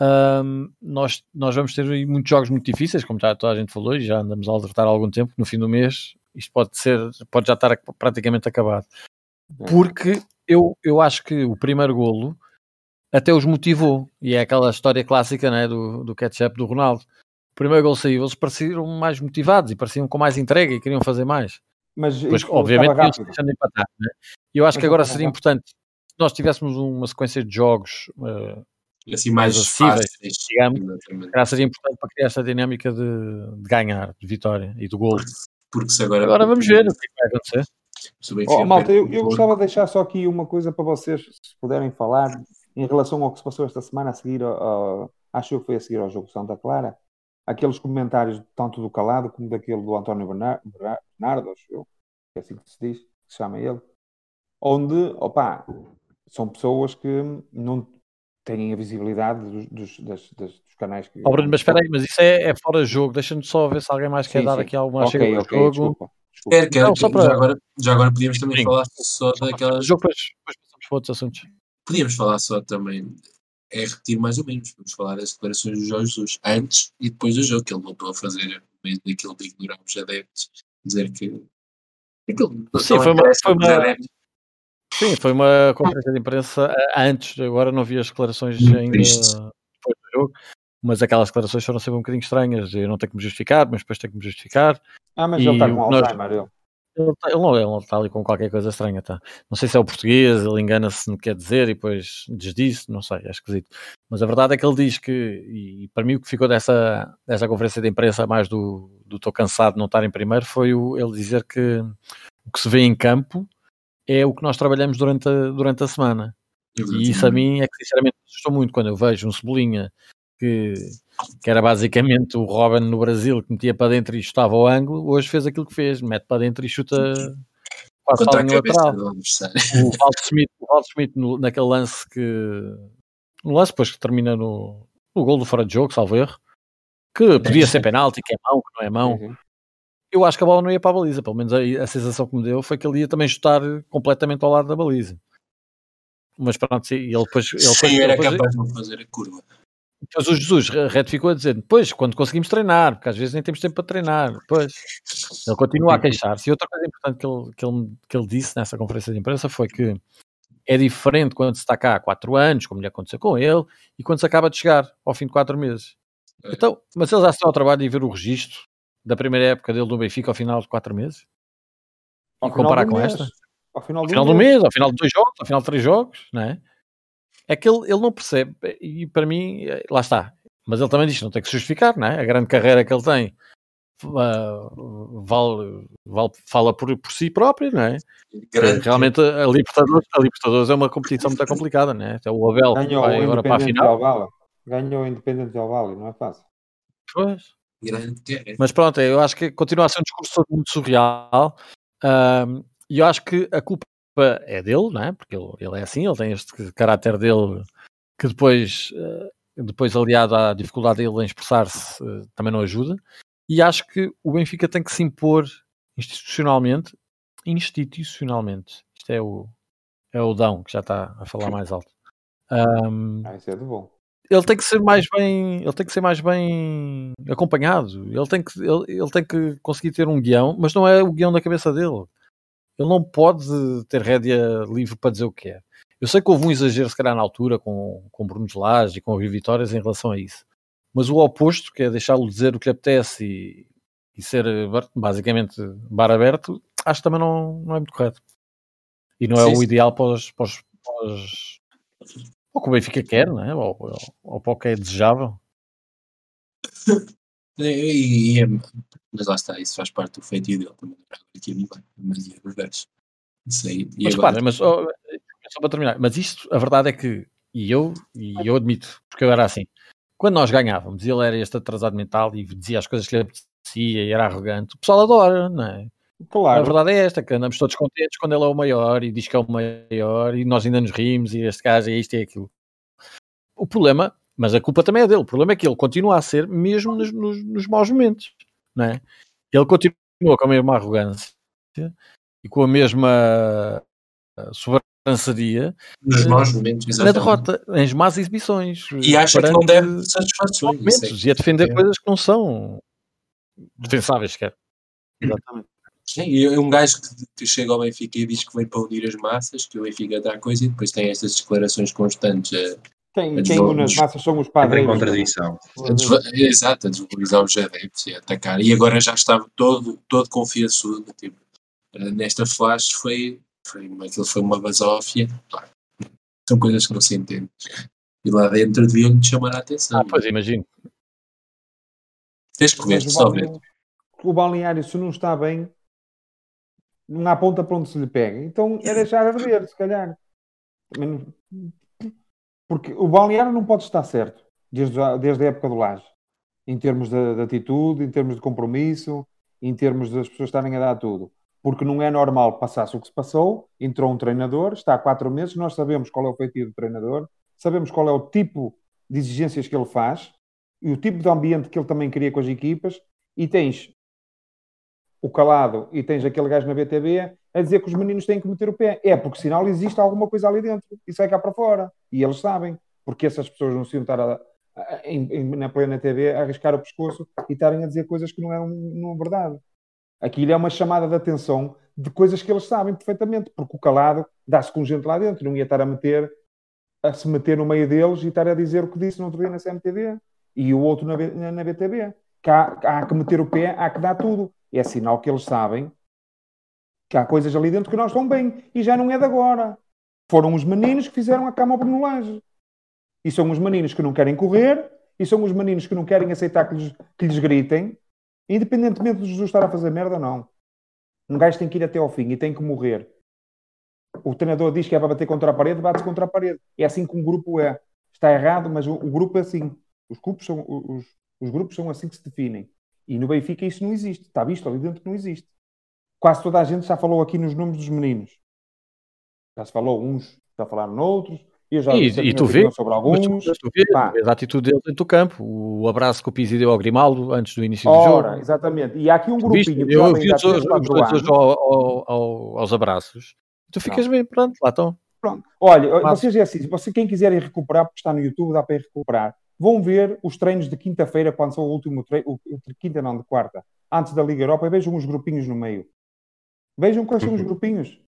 Um, nós, nós vamos ter muitos jogos muito difíceis, como já toda a gente falou, e já andamos a alertar há algum tempo. No fim do mês, isto pode ser, pode já estar praticamente acabado, é. porque eu, eu acho que o primeiro golo até os motivou, e é aquela história clássica né, do, do ketchup do Ronaldo. O primeiro gol saiu, eles pareciam mais motivados e pareciam com mais entrega e queriam fazer mais. Mas pois, obviamente deixando empatar. Né? Eu acho mas que agora seria rápido. importante se nós tivéssemos uma sequência de jogos uh, assim mais, mais acessíveis, digamos, seria importante para criar essa dinâmica de, de, ganhar, de vitória e do gol. Porque se agora, agora vamos ver o que vai acontecer. Oh, malta, eu, eu gostava de deixar só aqui uma coisa para vocês, se puderem falar, em relação ao que se passou esta semana a seguir, uh, acho que foi a seguir ao jogo Santa Clara, aqueles comentários tanto do Calado como daquele do António Bernardo, acho eu, que é assim que se diz, que se chama ele, onde, opa, são pessoas que não têm a visibilidade dos, dos, das, das, dos canais que. Oh, Bruno, mas espera aí, mas isso é, é fora de jogo, deixa-me só ver se alguém mais sim, quer sim. dar aqui alguma okay, chega okay, jogo. Desculpa, desculpa. Quer, quer, não, só para... já, agora, já agora podíamos também sim. falar só daquelas. Jogo, depois, depois passamos para outros assuntos. Podíamos falar só também é repetir mais ou menos. Vamos falar das declarações do Jorge Jesus antes e depois do jogo, que ele voltou a fazer no meio daquilo de ignorar os adeptos, dizer que. Aquilo sim, foi uma, foi uma, sim, foi uma conferência de imprensa antes, agora não vi as declarações ainda depois do jogo, mas aquelas declarações foram sempre um bocadinho estranhas. Eu não tenho que me justificar, mas depois tenho que me justificar. Ah, mas ele está com Alzheimer, ele. Ele, tá, ele, não, ele não está ali com qualquer coisa estranha, tá? Não sei se é o português, ele engana-se no que quer dizer e depois desdiz, não sei, é esquisito. Mas a verdade é que ele diz que, e para mim o que ficou dessa, dessa conferência de imprensa, mais do estou cansado de não estar em primeiro, foi o, ele dizer que o que se vê em campo é o que nós trabalhamos durante a, durante a semana. E isso a mim é que sinceramente assustou muito quando eu vejo um Cebolinha que, que era basicamente o Robin no Brasil que metia para dentro e chutava ao ângulo, hoje fez aquilo que fez, mete para dentro e chuta quase para a linha lateral. O Walter Smith, o Smith no, naquele lance que no lance depois que termina no, no gol do fora de jogo, salvo erro, que podia ser penalti, que é mão, que não é mão. Uhum. Eu acho que a bola não ia para a baliza, pelo menos a, a sensação que me deu foi que ele ia também chutar completamente ao lado da baliza. Mas pronto, sim, ele depois. Ele Sim, depois, era depois, capaz de não fazer a curva. Depois o Jesus retificou a dizer, depois, quando conseguimos treinar, porque às vezes nem temos tempo para treinar, depois. Ele continua a queixar-se. E outra coisa importante que ele, que, ele, que ele disse nessa conferência de imprensa foi que é diferente quando se está cá há 4 anos, como lhe aconteceu com ele, e quando se acaba de chegar ao fim de 4 meses. É. Então, mas ele já está ao trabalho de ver o registro da primeira época dele do Benfica ao final de 4 meses? Ao e comparar com mês. esta? Ao final, ao final do, mês. mês, ao final de dois jogos, ao final de três jogos, não é? É que ele, ele não percebe, e para mim, eh, lá está. Mas ele também diz que não tem que se justificar, não é? A grande carreira que ele tem uh, vale, vale, fala por, por si próprio, não é? Grande. Realmente a Libertadores, a Libertadores é uma competição muito complicada, não é? Até o Abel Ganhou vai agora para a final. Ganhou o Independente del Vale, não é fácil. Pois. Mas pronto, eu acho que continua a ser um discurso muito surreal. E eu acho que a culpa culpa é dele, não é? Porque ele, ele é assim, ele tem este caráter dele que depois, eh, depois aliado à dificuldade dele em expressar-se, eh, também não ajuda. E acho que o Benfica tem que se impor institucionalmente, institucionalmente, isto é o, É o Dão que já está a falar mais alto. Um, ah, isso é de bom. Ele tem que ser mais bem, ele tem que ser mais bem acompanhado. Ele tem que, ele, ele tem que conseguir ter um guião, mas não é o guião da cabeça dele. Ele não pode ter rédea livre para dizer o que é. Eu sei que houve um exagero, se calhar, na altura, com, com Bruno Lage e com Rio Vitórias em relação a isso. Mas o oposto, que é deixá-lo dizer o que lhe apetece e, e ser basicamente bar aberto, acho que também não, não é muito correto. E não é sim, o ideal para os, para os, para os ou que o Benfica quer, não é? Ou, ou, ou para o que é desejável. E, e é, mas lá está, isso faz parte do feitio dele também. Aqui a mas é verdade. Isso aí. E mas agora... mas oh, só para terminar, mas isto, a verdade é que, e eu, e eu admito, porque eu era assim, quando nós ganhávamos, ele era este atrasado mental e dizia as coisas que lhe apetecia e era arrogante, o pessoal adora, não é? Claro. A verdade é esta, que andamos todos contentes quando ele é o maior e diz que é o maior e nós ainda nos rimos e este gajo é isto e é aquilo. O problema, mas a culpa também é dele, o problema é que ele continua a ser mesmo nos, nos, nos maus momentos, não é? Ele continua com a mesma arrogância e com a mesma eh, sobranceria nos maus momentos, na derrota, em más exibições e acha que não deve satisfações é. e a defender é. coisas que não são defensáveis sequer. Exatamente. Sim, um gajo que chega ao Benfica e diz que vem para unir as massas, que o Benfica dá coisa e depois tem estas declarações constantes. A, quem, a quem une as massas são os padres. Tem contradição. A exato, a desvalorizar os adeptos e a atacar. E agora já estava todo, todo confiançudo. Tipo, eh, nesta flash foi, foi, aquilo foi uma basófia. São coisas que não se entendem. E lá dentro deviam-lhe chamar a atenção. Ah, pois imagino. Tens que ver, só ver. O balneário, se não está bem, não há ponta para onde se lhe pega. Então é deixar arder, se calhar. Porque o balneário não pode estar certo desde a, desde a época do Laje, em termos de, de, atitude, em termos de compromisso, em termos das pessoas estarem a dar tudo. Porque não é normal passar-se o que se passou. Entrou um treinador, está há quatro meses, nós sabemos qual é o feitiço do treinador, sabemos qual é o tipo de exigências que ele faz e o tipo de ambiente que ele também cria com as equipas. E tens o calado e tens aquele gajo na BTB a dizer que os meninos têm que meter o pé. É porque sinal existe alguma coisa ali dentro e sai cá para fora. E eles sabem, porque essas pessoas não se iam estar a, a, em, na plena TV a arriscar o pescoço e estarem a dizer coisas que não é, não é verdade. Aquilo é uma chamada de atenção de coisas que eles sabem perfeitamente, porque o calado dá-se com gente lá dentro, não ia estar a meter a se meter no meio deles e estar a dizer o que disse no outro dia na CMTV e o outro na, na, na há, há que meter o pé, há que dar tudo é sinal que eles sabem que há coisas ali dentro que não estão bem. E já não é de agora. Foram os meninos que fizeram a cama ao Brunelage. E são os meninos que não querem correr, e são os meninos que não querem aceitar que lhes, que lhes gritem, independentemente de Jesus estar a fazer merda ou não. Um gajo tem que ir até ao fim e tem que morrer. O treinador diz que é para bater contra a parede, bate-se contra a parede. É assim que um grupo é. Está errado, mas o, o grupo é assim. Os grupos, são, os, os grupos são assim que se definem. E no Benfica isso não existe. Está visto ali dentro que não existe. Quase toda a gente já falou aqui nos nomes dos meninos. Já se falou uns, está a falar noutros. Eu já e, e tu vês sobre alguns. Tu, tu vês, a atitude dele dentro do campo, o abraço que o Pizzi deu ao Grimaldo antes do início Ora, do jogo. Exatamente. E há aqui um grupinho. Viste, vi os dois ao, ao, aos abraços. Tu ficas não. bem, pronto, lá estão. Pronto. Olha, Mas... vocês é assim, você, quem quiserem recuperar, porque está no YouTube, dá para ir recuperar vão ver os treinos de quinta-feira, quando são o último treino, quinta não, de quarta, antes da Liga Europa, e vejam os grupinhos no meio. Vejam quais são os uhum. grupinhos.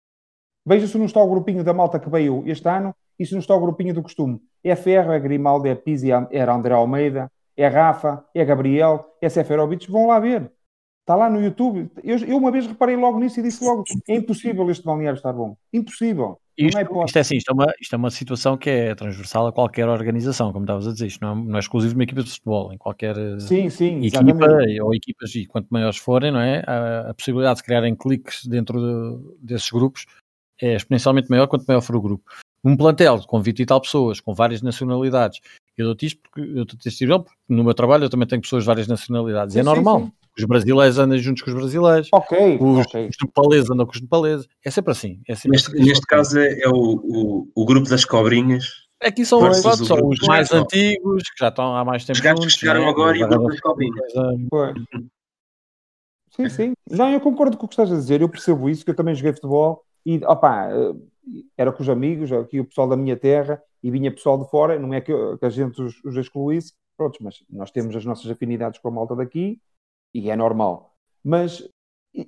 Vejam se não está o grupinho da malta que veio este ano e se não está o grupinho do costume. É Ferro, é Grimaldo, é Pizzi, é André Almeida, é Rafa, é Gabriel, é Seferovic. Vão lá ver. Está lá no YouTube. Eu, eu, uma vez reparei logo nisso e disse logo: é impossível este balneário estar bom. Impossível. Isto é, isto é assim, isto é, uma, isto é uma situação que é transversal a qualquer organização, como estavas a dizer, isto não é, não é exclusivo de uma equipa de futebol, em qualquer sim, sim, equipa exatamente. ou equipas, e quanto maiores forem, não é? A, a possibilidade de criarem cliques dentro de, desses grupos é exponencialmente maior quanto maior for o grupo. Um plantel com 20 e tal pessoas, com várias nacionalidades, eu dou-te isto porque eu estou a porque no meu trabalho eu também tenho pessoas de várias nacionalidades, sim, é normal. Sim, os brasileiros andam juntos com os brasileiros, ok os, okay. os nepaleses andam com os nepaleses, é sempre assim. É sempre neste, neste caso é, é o, o, o, grupo das cobrinhas. Aqui são, os, são os mais antigos, que já estão há mais tempo. Os gajos que chegaram né? agora e o grupo das cobrinhas. Sim, sim. Não, eu concordo com o que estás a dizer, eu percebo isso, que eu também joguei futebol e, opá, era com os amigos, aqui o pessoal da minha terra, e vinha pessoal de fora, não é que, que a gente os, os excluísse, pronto, mas nós temos as nossas afinidades com a malta daqui, e é normal. Mas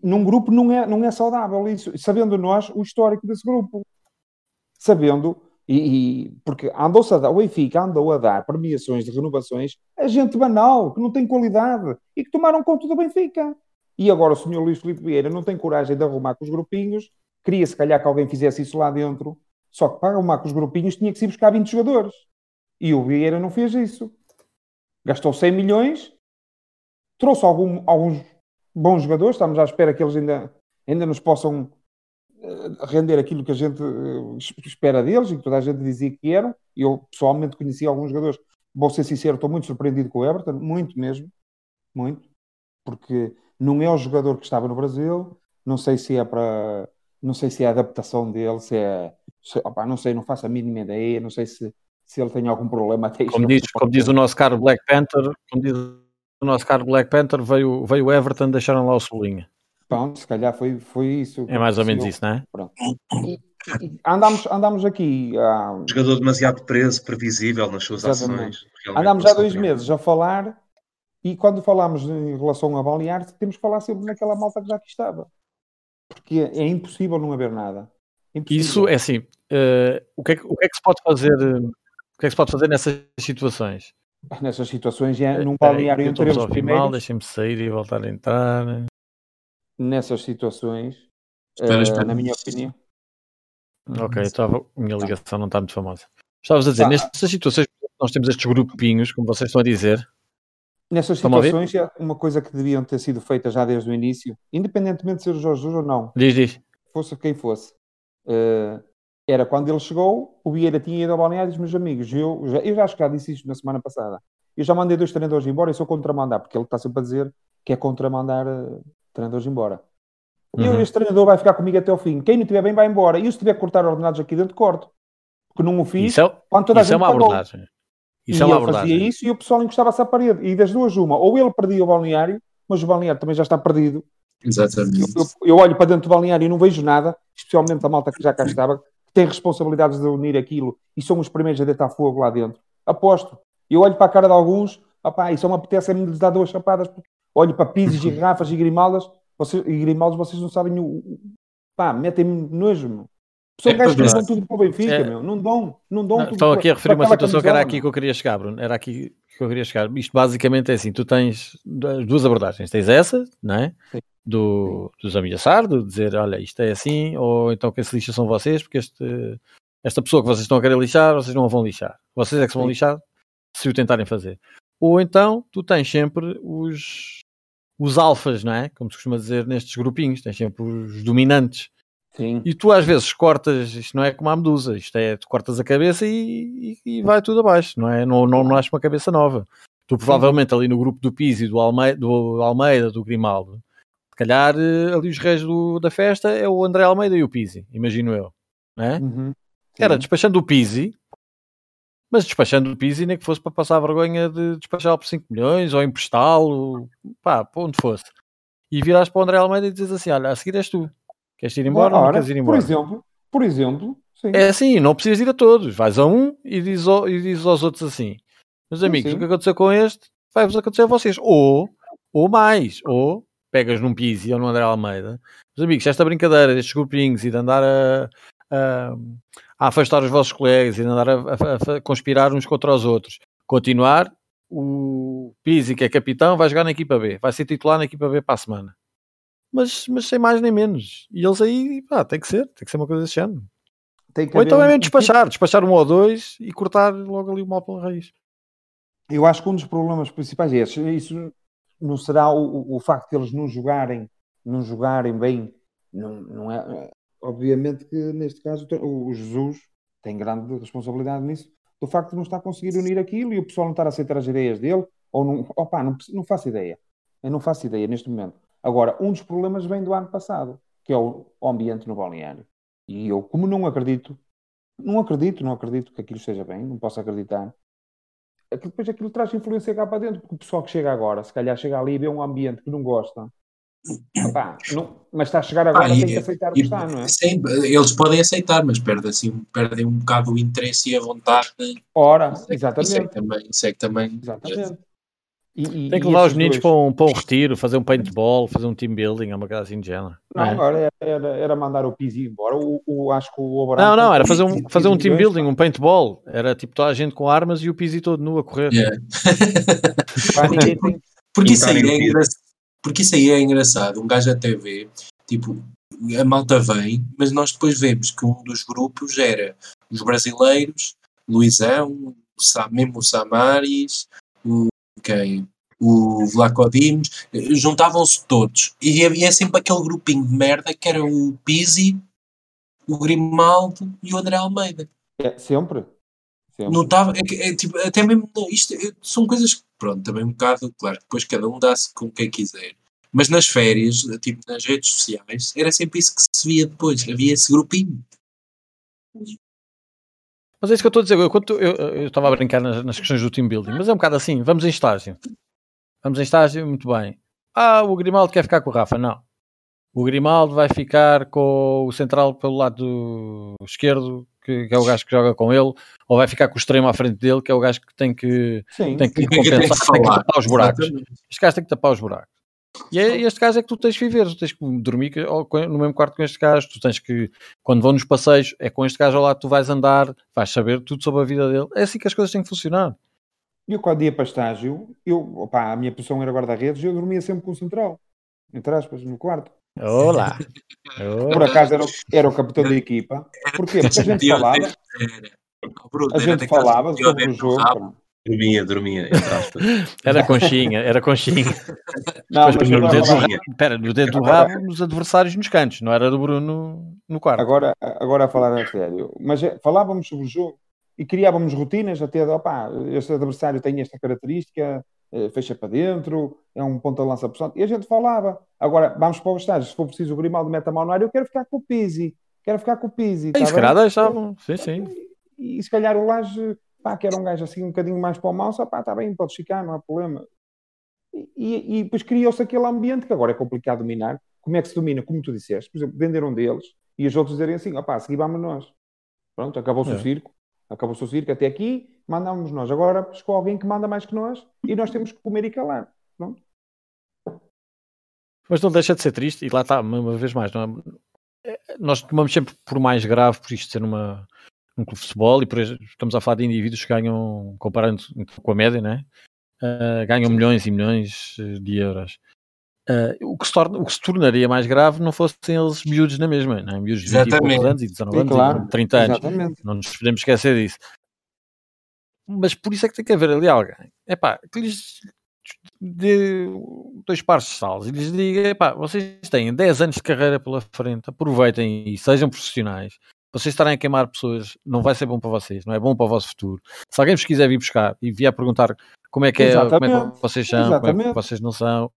num grupo não é, não é saudável isso, sabendo nós o histórico desse grupo. Sabendo, e, e porque andou-se a dar, o Benfica andou a dar premiações de renovações a gente banal, que não tem qualidade, e que tomaram conta do Benfica. E agora o senhor Luís Filipe Vieira não tem coragem de arrumar com os grupinhos, queria se calhar que alguém fizesse isso lá dentro, só que para arrumar com os grupinhos tinha que se buscar 20 jogadores. E o Vieira não fez isso. Gastou 100 milhões, trouxe algum, alguns bons jogadores, estamos à espera que eles ainda, ainda nos possam eh, render aquilo que a gente eh, espera deles e que toda a gente dizia que eram. Eu pessoalmente conheci alguns jogadores, vou ser sincero, estou muito surpreendido com o Everton, muito mesmo, muito, porque não é o jogador que estava no Brasil, não sei se é para não sei se é a adaptação dele, se é se, opa, não sei, não faço a mínima ideia, não sei se, se ele tem algum problema até como diz, como diz o nosso caro Black Panther, como diz o nosso caro Black Panther, veio, veio o Everton, deixaram lá o Cebolinha. Pronto, se calhar foi, foi isso. É mais ou menos isso, não é? Pronto. E, e andámos, andámos aqui. Um jogador demasiado preso, previsível nas suas Exatamente. ações. Andámos há dois meses a falar e quando falámos em relação a Balear, temos que falar sempre naquela malta que já aqui estava. Porque é impossível não haver nada. Impossível. Isso é assim. Uh, o, que é que, o que é que se pode fazer? o que é que se pode fazer nessas situações? Nessas situações é num balneário entre eles primeiros. Deixem-me sair e voltar a entrar. Nessas situações, espera, espera. Uh, na minha opinião. Ok, estava, a minha ligação não está muito famosa. Estavas a dizer, tá. nestas situações nós temos estes grupinhos, como vocês estão a dizer. Nessas situações, é uma coisa que deviam ter sido feita já desde o início, independentemente de ser o Jorge Jesus ou não. Diz, diz. Fosse quem fosse. Uh, era quando ele chegou, o Vieira tinha ido ao balneário e disse, meus amigos, eu já, eu já acho que já disse isto na semana passada. Eu já mandei dois treinadores embora e sou contra mandar, porque ele está sempre a dizer que é contra mandar uh, treinadores embora. Uhum. Eu, este treinador vai ficar comigo até o fim. Quem não estiver bem, vai embora. E eu, se tiver que cortar ordenados aqui dentro, corto. Porque não o fiz. Isso é, quando toda isso a gente é uma abordagem. Isso e é uma ele fazia isso e o pessoal encostava-se à parede. E das duas, uma. Ou ele perdia o balneário, mas o balneário também já está perdido. Exatamente. Eu, eu, eu olho para dentro do balneário e não vejo nada, especialmente a malta que já cá estava, que tem responsabilidades de unir aquilo e são os primeiros a deitar fogo lá dentro. Aposto. Eu olho para a cara de alguns, opá, e só me apetece me dar duas chapadas. Olho para pisos e garrafas e grimaldas, vocês, e grimaldas, vocês não sabem o. Pá, metem-me nojo, meu. São é, gajos que dão tudo para o Benfica, é. meu. Não dão, não dão não, tudo Estão aqui a referir uma situação que era aqui que eu queria chegar, Bruno. Era aqui que eu queria chegar. Isto basicamente é assim: tu tens duas abordagens. Tens essa, não é? Sim do, dos ameaçar, de dizer, olha, isto é assim, ou então quem se lixa são vocês, porque este, esta pessoa que vocês estão a querer lixar, vocês não a vão lixar. Vocês é que se vão lixar se o tentarem fazer. Ou então, tu tens sempre os, os alfas, não é? Como se costuma dizer nestes grupinhos, tens sempre os dominantes. Sim. E tu às vezes cortas, isto não é como a medusa, isto é, tu cortas a cabeça e, e, e vai tudo abaixo, não é? Não, não nasce uma cabeça nova. Tu provavelmente ali no grupo do Pizzi, do Almeida, do, Almeida, do Grimaldo, calhar eh, ali os reis do, da festa é o André Almeida e o Pizzi, imagino eu. Né? Uhum. Era despachando o Pizzi, mas despachando o Pizzi nem que fosse para passar a vergonha de despachá-lo por 5 milhões ou emprestá-lo, pá, para onde fosse. E virás para o André Almeida e dizes assim: olha, a seguir és tu. Queres ir embora ou não queres ir embora? Por exemplo, por exemplo, sim. É assim, não precisas ir a todos. Vais a um e dizes, ao, e dizes aos outros assim: meus amigos, sim. o que aconteceu com este vai-vos acontecer a vocês. Ou, ou mais, ou pegas num Pizzi ou no André Almeida, meus amigos, esta brincadeira destes grupinhos e de andar a, a, a afastar os vossos colegas e de andar a, a, conspirar uns contra os outros, continuar, o Pizzi, que é capitão, vai jogar na equipa B, vai ser titular na equipa B para a semana. Mas, mas sem mais nem menos. E eles aí, pá, tem que ser, tem que ser uma coisa desse género. ou então é mesmo despachar, despachar um ou dois e cortar logo ali o mal pela raiz. Eu acho que um dos problemas principais é esse. Isso não será o, o facto de eles não jogarem, não jogarem bem, não, não é. Obviamente que neste caso o Jesus tem grande responsabilidade nisso, do facto de não estar a conseguir unir aquilo e o pessoal não estar a aceitar as ideias dele, ou não, opa, não, não faço ideia. Eu não faço ideia neste momento. Agora, um dos problemas vem do ano passado, que é o ambiente no balneário. E eu, como não acredito, não acredito, não acredito que aquilo esteja bem, não posso acreditar, aquilo, depois aquilo traz influência cá para dentro, porque o pessoal que chega agora, se calhar chega ali e vê um ambiente que não gosta, Opa, não, mas está a chegar agora, ah, tem que aceitar o que está, não é? Sim, eles podem aceitar, mas perdem, assim, perdem um bocado o interesse e a vontade. Ora, exatamente. Isso é que também. Isso é que também exatamente. E, e, Tem que levar os meninos dois... para, um, para um retiro, fazer um paintball, fazer um team building, uma coisa assim de género. Não, é? agora era, era, mandar o Pizzi embora. O, o, acho que o Oberon Não, não, era fazer um, fazer um team building, um paintball. Era tipo toda a gente com armas e o Pizzi todo nu a correr. Yeah. porque, isso aí é engraçado, porque isso aí é engraçado. Um gajo até vê, tipo, a malta vem, mas nós depois vemos que um dos grupos era os brasileiros, Luizão, mesmo o Samaris, o quem? O Vlaco Dimos, juntavam-se todos. E havia sempre aquele grupinho de merda que era o Pizzi, o Grimaldo e o André Almeida. É, sempre? sempre. Notava, é, é, tipo, até mesmo, isto é, são coisas que, pronto, também um bocado, claro, depois cada um dá-se com quem quiser. Mas nas férias, tipo nas redes sociais, era sempre isso que se via depois. Havia esse grupinho. Mas é isso que eu estou a dizer. Eu estava a brincar nas, nas, questões do team building, mas é um bocado assim. Vamos em estágio. Vamos em estágio, muito bem. Ah, o Grimaldo quer ficar com o Rafa. Não. O Grimaldo vai ficar com o central pelo lado esquerdo, que, que, é o gajo que joga com ele, ou vai ficar com o extremo à frente dele, que é o gajo que tem que, sim, tem que compensar, tem que, tem que tapar os buracos. Este gajo tem que tapar os buracos. E é, este caso é que tu tens que viver, tu tens que dormir no mesmo quarto com este gajo, tu tens que, quando vão nos passeios, é com este gajo ao lado tu vais andar, vais saber tudo sobre a vida dele. É assim que as coisas têm que funcionar. Eu, quando ia para estágio, eu, opa, a minha posição era guarda-redes, eu dormia sempre com o central, entre aspas, no quarto. Olá! Por acaso era, era o capitão da equipa. Porquê? Porque a gente falava. A gente falava sobre o jogo. Dormia, dormia, Era conchinha, era conchinha. Não, mas no, dedo do rabo, pera, no dedo do rabo, nos adversários nos cantos, não era do Bruno no quarto. Agora, agora a falar a sério, mas é, falávamos sobre o jogo e criávamos rotinas até de, opá, este adversário tem esta característica, eh, fecha para dentro, é um ponto de lança por e a gente falava. Agora, vamos para o estágio, se for preciso o Grimaldo mete a mão no ar, eu quero ficar com o Pizzi, quero ficar com o Pizzi. Tá se calhar deixavam, sim, sim. E, e se calhar o Laje pá, que era um gajo assim um bocadinho mais para o mal, só pá, está bem, podes ficar, não há problema. E, e depois criou-se aquele ambiente que agora é complicado dominar. Como é que se domina? Como tu disseste, por exemplo, venderam um deles e os outros dizerem assim, opá, seguir vamos nós. Pronto, acabou-se é. o circo, acabou-se o circo até aqui, mandamos nós. Agora chegou alguém que manda mais que nós e nós temos que comer e calar. Pronto. Mas não deixa de ser triste, e lá está, uma vez mais, é? é nós tomamos sempre por mais grave por isto ser uma, um clube de futebol, e por, estamos a falar de indivíduos que ganham, comparando com a média, né? Uh, ganham Sim. milhões e milhões de euros. Uh, o, que se torna, o que se tornaria mais grave não fossem eles miúdos na mesma, né? miúdos de 20 anos e 19 anos claro. e 30 anos. Exatamente. Não nos podemos esquecer disso. Mas por isso é que tem que haver ali alguém. É pá, que lhes dê dois pares de salos e lhes diga: epá, vocês têm 10 anos de carreira pela frente, aproveitem e sejam profissionais vocês estarem a queimar pessoas não vai ser bom para vocês, não é bom para o vosso futuro. Se alguém vos quiser vir buscar e vier perguntar como é que, é, como é que vocês são, Exatamente. como é que vocês não são,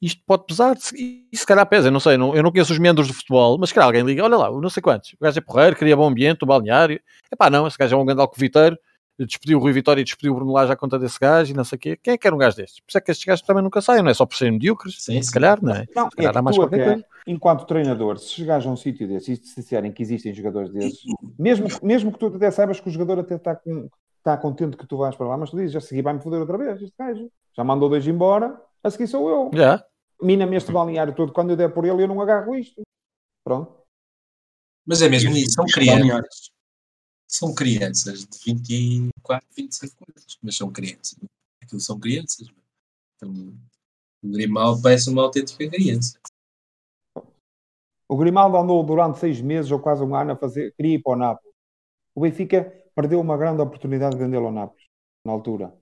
isto pode pesar, e se calhar pesa, eu não sei, não, eu não conheço os membros do futebol, mas se calhar alguém liga, olha lá, não sei quantos, o gajo é porreiro, queria bom ambiente, o balneário, é pá, não, esse gajo é um grande alcoviteiro, despediu o Rui Vitória e despediu o Bruno Lage à conta desse gajo e não sei o quê. Quem é que era um gajo destes? Por isso é que estes gajos também nunca saem, não é só por serem medíocres, sim, se sim. calhar, não é? Não, se calhar é há mais qualquer coisa. Enquanto treinador, se chegares a um sítio desses e te disserem que existem jogadores desses, mesmo, mesmo que tu até saibas que o jogador até está, com, está contente que tu vais para lá, mas tu dizes, a seguir vai-me foder outra vez, este gajo. Já mandou dois embora, a seguir sou eu. Já. Mina-me este balneário todo, quando eu der por ele eu não agarro isto. Pronto. Mas é mesmo isso, são crianças são crianças de 24, 25 anos, mas são crianças. Aquilo são crianças. Então, o Grimaldo parece uma autêntica criança. O Grimaldo andou durante seis meses ou quase um ano a fazer, queria ir para o Nápoles. O Benfica perdeu uma grande oportunidade de vendê-lo ao Nápoles, na altura.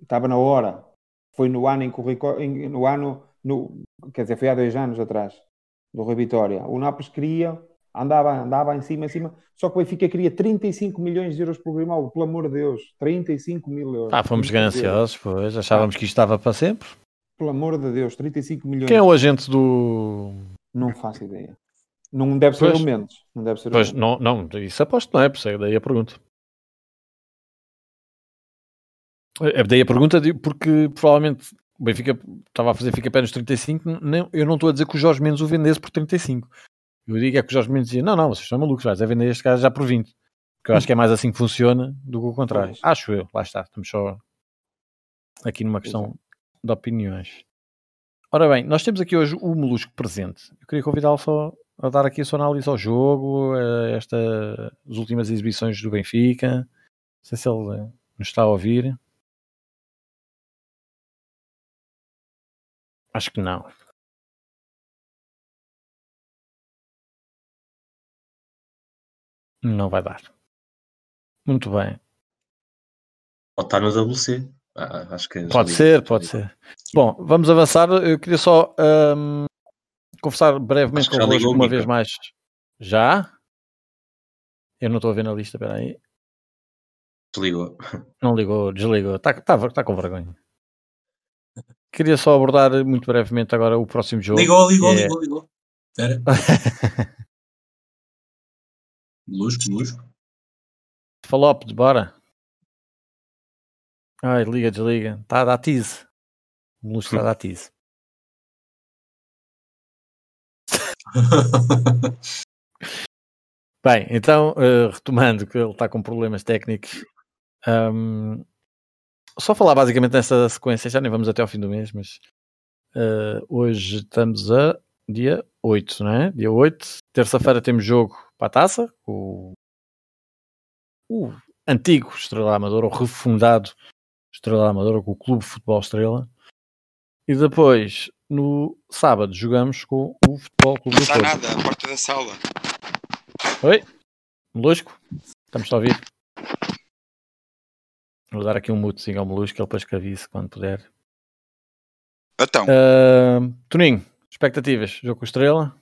Estava na hora. Foi no ano em que o Rico, no ano, no, quer dizer, foi há dois anos atrás, do Rui Vitória. O Nápoles queria andava, andava em cima, em cima. Só que o Benfica queria 35 milhões de euros por Grimaldo, pelo amor de Deus, 35 mil euros. Ah, fomos gananciosos, pois, achávamos ah. que isto estava para sempre. Pelo amor de Deus, 35 milhões. Quem é o agente do. Não faço ideia. Não deve ser pois, o Mendes. Não deve ser pois, não, não, isso aposto não é, por isso é daí a pergunta. É daí a pergunta, porque provavelmente o Benfica estava a fazer fica pé nos 35, não, eu não estou a dizer que o Jorge Mendes o vendesse por 35. Eu digo é que o Jorge Mendes dizia, não, não, vocês estão malucos, vais a vender este cara já por 20. Porque eu acho que é mais assim que funciona do que o contrário. Acho eu, lá está, estamos só aqui numa questão de opiniões. Ora bem, nós temos aqui hoje o Molusco presente. Eu queria convidá-lo só a dar aqui a sua análise ao jogo, a esta, as últimas exibições do Benfica. Não sei se ele nos está a ouvir. Acho que não. Não vai dar. Muito bem. Pode estar no WC. Ah, acho que pode ser, pode ser. Bom, vamos avançar. Eu queria só um, conversar brevemente convosco uma vez mais. Já? Eu não estou a ver na lista, espera aí. Desligou. Não ligou, desligou. Está tá, tá com vergonha. Queria só abordar muito brevemente agora o próximo jogo. Ligou, ligou, é... ligou, ligou. Espera. Lusco, lusco. Falope, bora. Ai, liga, desliga. Está a dar tease. O lusco está a dar tease. Bem, então, uh, retomando que ele está com problemas técnicos, um, só falar basicamente nessa sequência, já nem vamos até ao fim do mês, mas uh, hoje estamos a dia 8, não é? Dia 8, terça-feira temos jogo para a taça, o, o antigo Estrela Amadora, o refundado Estrela Amadora, com o Clube Futebol Estrela. E depois, no sábado, jogamos com o Futebol Clube Não está nada, a porta da sala. Oi? Molusco? Estamos a ouvir? Vou dar aqui um mutezinho ao Molusco, ele depois que avise quando puder. Então. Uh, Toninho, expectativas? Jogo com Estrela?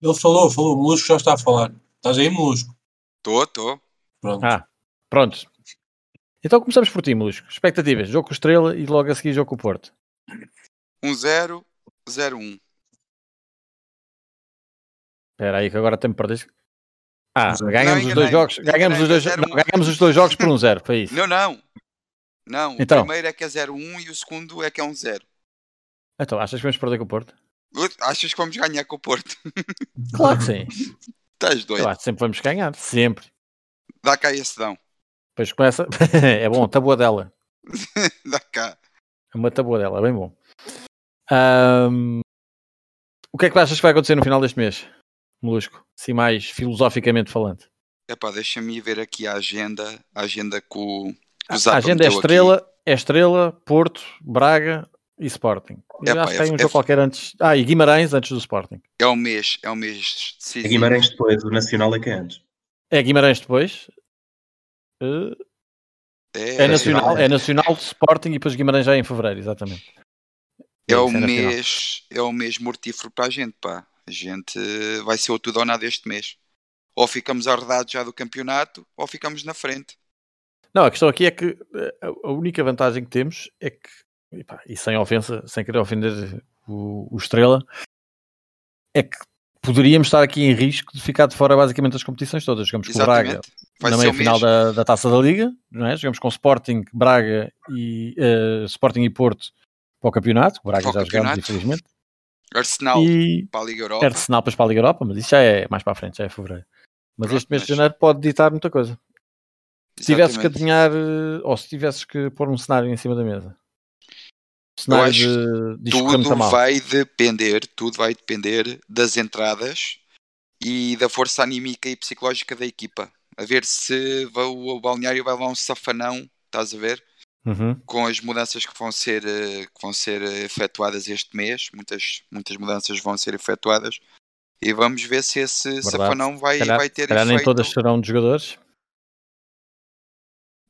Ele falou, falou, o Molusco já está a falar. Estás aí, Molusco? Estou, estou. Pronto. Ah, pronto. Então começamos por ti, Molusco. Expectativas, jogo com Estrela e logo a seguir jogo com o Porto. 1-0, 0-1. Espera aí que agora até me perdeste. Ah, ganhamos os dois jogos. Ganhamos os dois, não, ganhamos os dois jogos por um zero, foi isso. Não, não. Não, então. o primeiro é que é 0-1 e o segundo é que é um 0. Então, achas que vamos perder com o Porto? Achas que vamos ganhar com o Porto? Claro que sim. Estás doido. Que sempre vamos ganhar, sempre. Dá cá esse dão. Depois começa. é bom, taboa dela. Dá cá. É uma taboa dela, é bem bom. Um... O que é que achas que vai acontecer no final deste mês? Molusco, assim mais filosoficamente falando. Epá, deixa-me ver aqui a agenda, a agenda com o A agenda é Estrela, aqui. é Estrela, Porto, Braga e Sporting. Epá, acho que tem um é, jogo é, qualquer antes. Ah, e Guimarães antes do Sporting. É o mês, é o mês decisivo. É Guimarães depois, o Nacional é que é antes. É Guimarães depois. Uh... É, é, nacional, é Nacional, Sporting e depois Guimarães já é em Fevereiro, exatamente. É, o é mês, é o mês mortífero para a gente, pá. A gente vai ser o tudo ou nada este mês. Ou ficamos arredados já do campeonato, ou ficamos na frente. Não, a questão aqui é que eh, a única vantagem que temos é que, e, sem ofensa, sem querer ofender o, o Estrela, é que poderíamos estar aqui em risco de ficar de fora basicamente das competições todas. Jogamos com o Braga na meia final da, da, Taça da Liga, não é? Jogamos com Sporting, Braga e uh, Sporting e Porto para o campeonato. O Braga para já jogamos, infelizmente. Arsenal e... para a Liga Europa. Arsenal para a Liga Europa, mas isso já é mais para a frente, já é fevereiro. Mas Pronto, este mês mas... de janeiro pode ditar muita coisa. Se tivesses que adivinhar, eh, ou se tivesses que pôr um cenário em cima da mesa. Cenário de, de tudo vai depender, tudo vai depender das entradas e da força anímica e psicológica da equipa. A ver se o balneário vai lá um safanão, estás a ver? uhum. com as mudanças que vão ser, eh, que vão ser eh, efetuadas este mês. Muitas, muitas mudanças vão ser efetuadas. E vamos ver se esse Verdade. safanão vai, calhar, vai ter calhar efeito. nem todas serão de jogadores.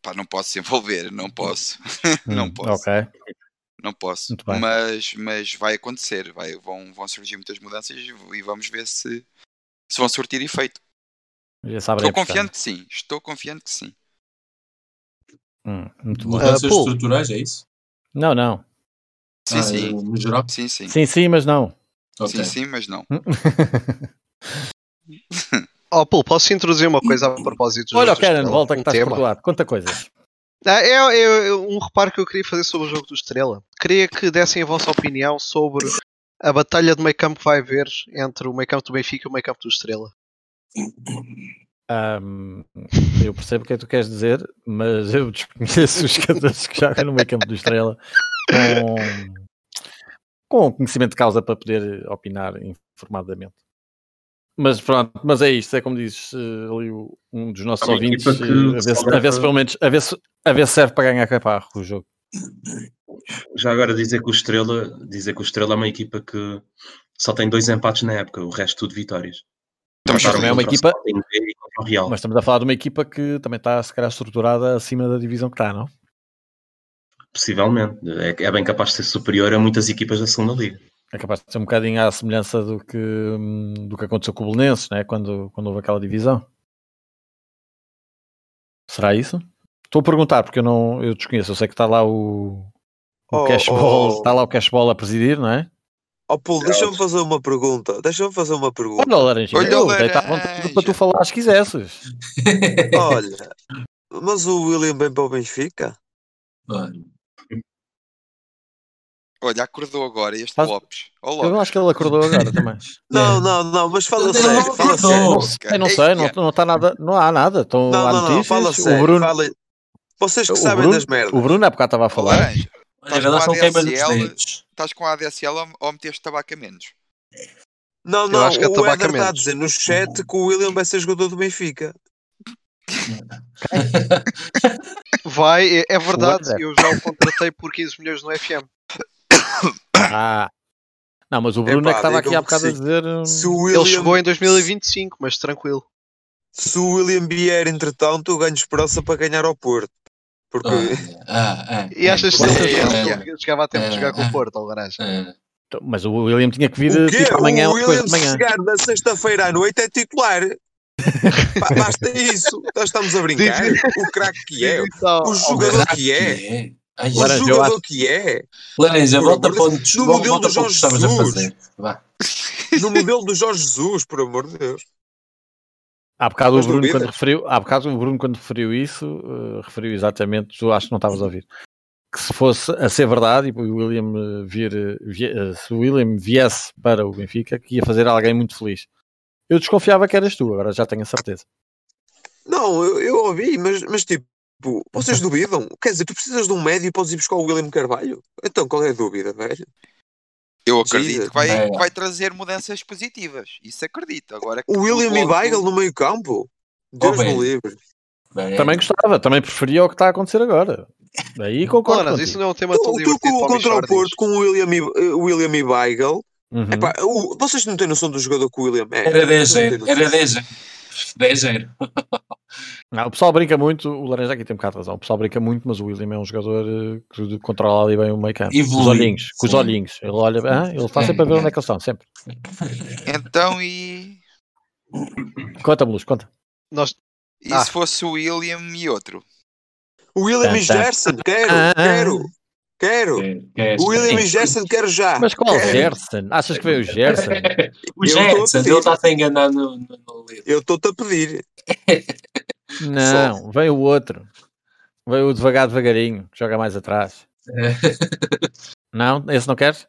Pá, não posso envolver, não posso. não hum, posso. Ok. Não posso. Mas, mas vai acontecer. Vai, vão, vão surgir muitas mudanças e vamos ver se, se vão surtir efeito. Estou confiante que sim. Estou confiante que sim. Hum, muito bom. Mudanças uh, estruturais, é isso? Não, não. Sim, ah, sim. No geral? Sim, sim. Sim, sim, mas não. Okay. Sim, sim, mas não. oh, Paul, posso introduzir uma coisa a propósito Olha o Karen, volta que estás por lado. Conta coisas. Ah, é, é, é, um reparo que eu queria fazer sobre o jogo do Estrela. Queria que dessem a vossa opinião sobre a batalha de meio campo que vai haver entre o meio campo do Benfica e o meio campo do Estrela. Um, eu percebo o que é que tu queres dizer, mas eu desconheço os jogadores que jogam no meio campo do Estrela com, com conhecimento de causa para poder opinar informadamente. Mas pronto, mas é isto, é como dizes uh, ali um dos nossos ouvintes, uh, a, ver se, a ver se pelo menos a ver se, a ver se serve para ganhar caparro o jogo. Já agora dizer que o Estrela, dizer que o Estrela é uma equipa que só tem dois empates na época, o resto tudo vitórias. Mas também é uma equipa, mas estamos a falar de uma equipa que também está se calhar estruturada acima da divisão que está, não? Possivelmente, é, é bem capaz de ser superior a muitas equipas da segunda liga é capaz de ser um bocadinho à semelhança do que, hum, do que aconteceu com o Belenenses, né? quando, quando houve aquela divisão. Será isso? Estou a perguntar porque eu não eu desconheço. Eu sei que está lá o, o oh, Cashball, oh, está lá o Cashball a presidir, não é? Oh, Paulo, deixa-me fazer uma pergunta. Deixa-me fazer uma pergunta. Olha, Laranja, Olha, eu deitava para tu falar se quisesses. Olha, mas o William vem para o Benfica? Olha. Olha, acordou agora este Faz... Lopes. Oh, Eu acho que ele acordou agora também. não, não, não, mas fala sério, fala sério. Não sei, não sei, não, não está nada, não há nada. Estão não, não, não, fala sério. O Bruno... Fala... Vocês que o sabem Bruno, das merdas. O Bruno há bocado estava a falar. Estás com a ADSL ou meteste tabaco a menos? Não, não, acho que é o Éder está a dizer no chat que o William vai ser jogador do Benfica. Vai, é, é verdade, eu já o contratei por 15 milhões no FM. Ah. Não, mas o Bruno é, é que estava aqui há bocado a dizer. Hum, William... Ele chegou em 2025, mas tranquilo. Se o William vier, entretanto, eu ganho esperança para ganhar ao Porto. Porque... Ah, ah, ah, e achas que é, chegava a tempo de jogar com o Porto, ao garagem? Então, mas o William tinha que vir tipo, amanhã o William, se chegar na sexta-feira à noite, é titular. Basta isso. Nós estamos a brincar. o craque que é, o jogador que é. Ai, o Laranja, jogador acho... que é. Laranja, volta para onde No modelo do Jorge Jesus. No modelo do Jorge Jesus, por amor de Deus. Há bocado, o Bruno, quando referiu, há bocado o Bruno, quando referiu isso, uh, referiu exatamente, tu acho que não estavas a ouvir, que se fosse a ser verdade e o William eh, vir, eh, vir, se o William viesse para o Benfica, que ia fazer alguém muito feliz. Eu desconfiava que eras tu, agora já tenho a certeza. Não, eu, eu ouvi, mas, mas tipo, Tipo, vocês duvidam? Quer dizer, tu precisas de um médio e podes ir buscar o William Carvalho? Então qual é a dúvida, velho? Eu acredito que vai, é. vai trazer mudanças positivas. Isso acredito. Agora, o William e Weigl no meio campo? Deus oh, me livre. Bem. Também gostava, também preferia o que está a acontecer agora. Aí concordo. Claro, isso não é um tema tão tu, tu contra o Porto com o William e, uh, William e Weigl. Uhum. Epá, o, vocês não têm noção do jogador que o William é? Era 10 Era 10 10 Não, o pessoal brinca muito, o Laranja aqui tem um bocado de razão. O pessoal brinca muito, mas o William é um jogador eh, que controla ali bem o meio campo. Com os olhinhos, com os olhinhos. Ele olha, ah, ele está sempre a ver onde é que eles estão, sempre. Então e. Conta, Blues, conta. Nós... E ah. se fosse o William e outro? O William e Gerson, quero, ah, quero. Quero. o William e Gerson quero já. Mas qual quero. Gerson? Achas que veio o Gerson? o Gerson, ele está-te a enganar no, no, no Eu estou-te a pedir. Não, Só. veio o outro. Veio o devagar, devagarinho, que joga mais atrás. não? Esse não queres?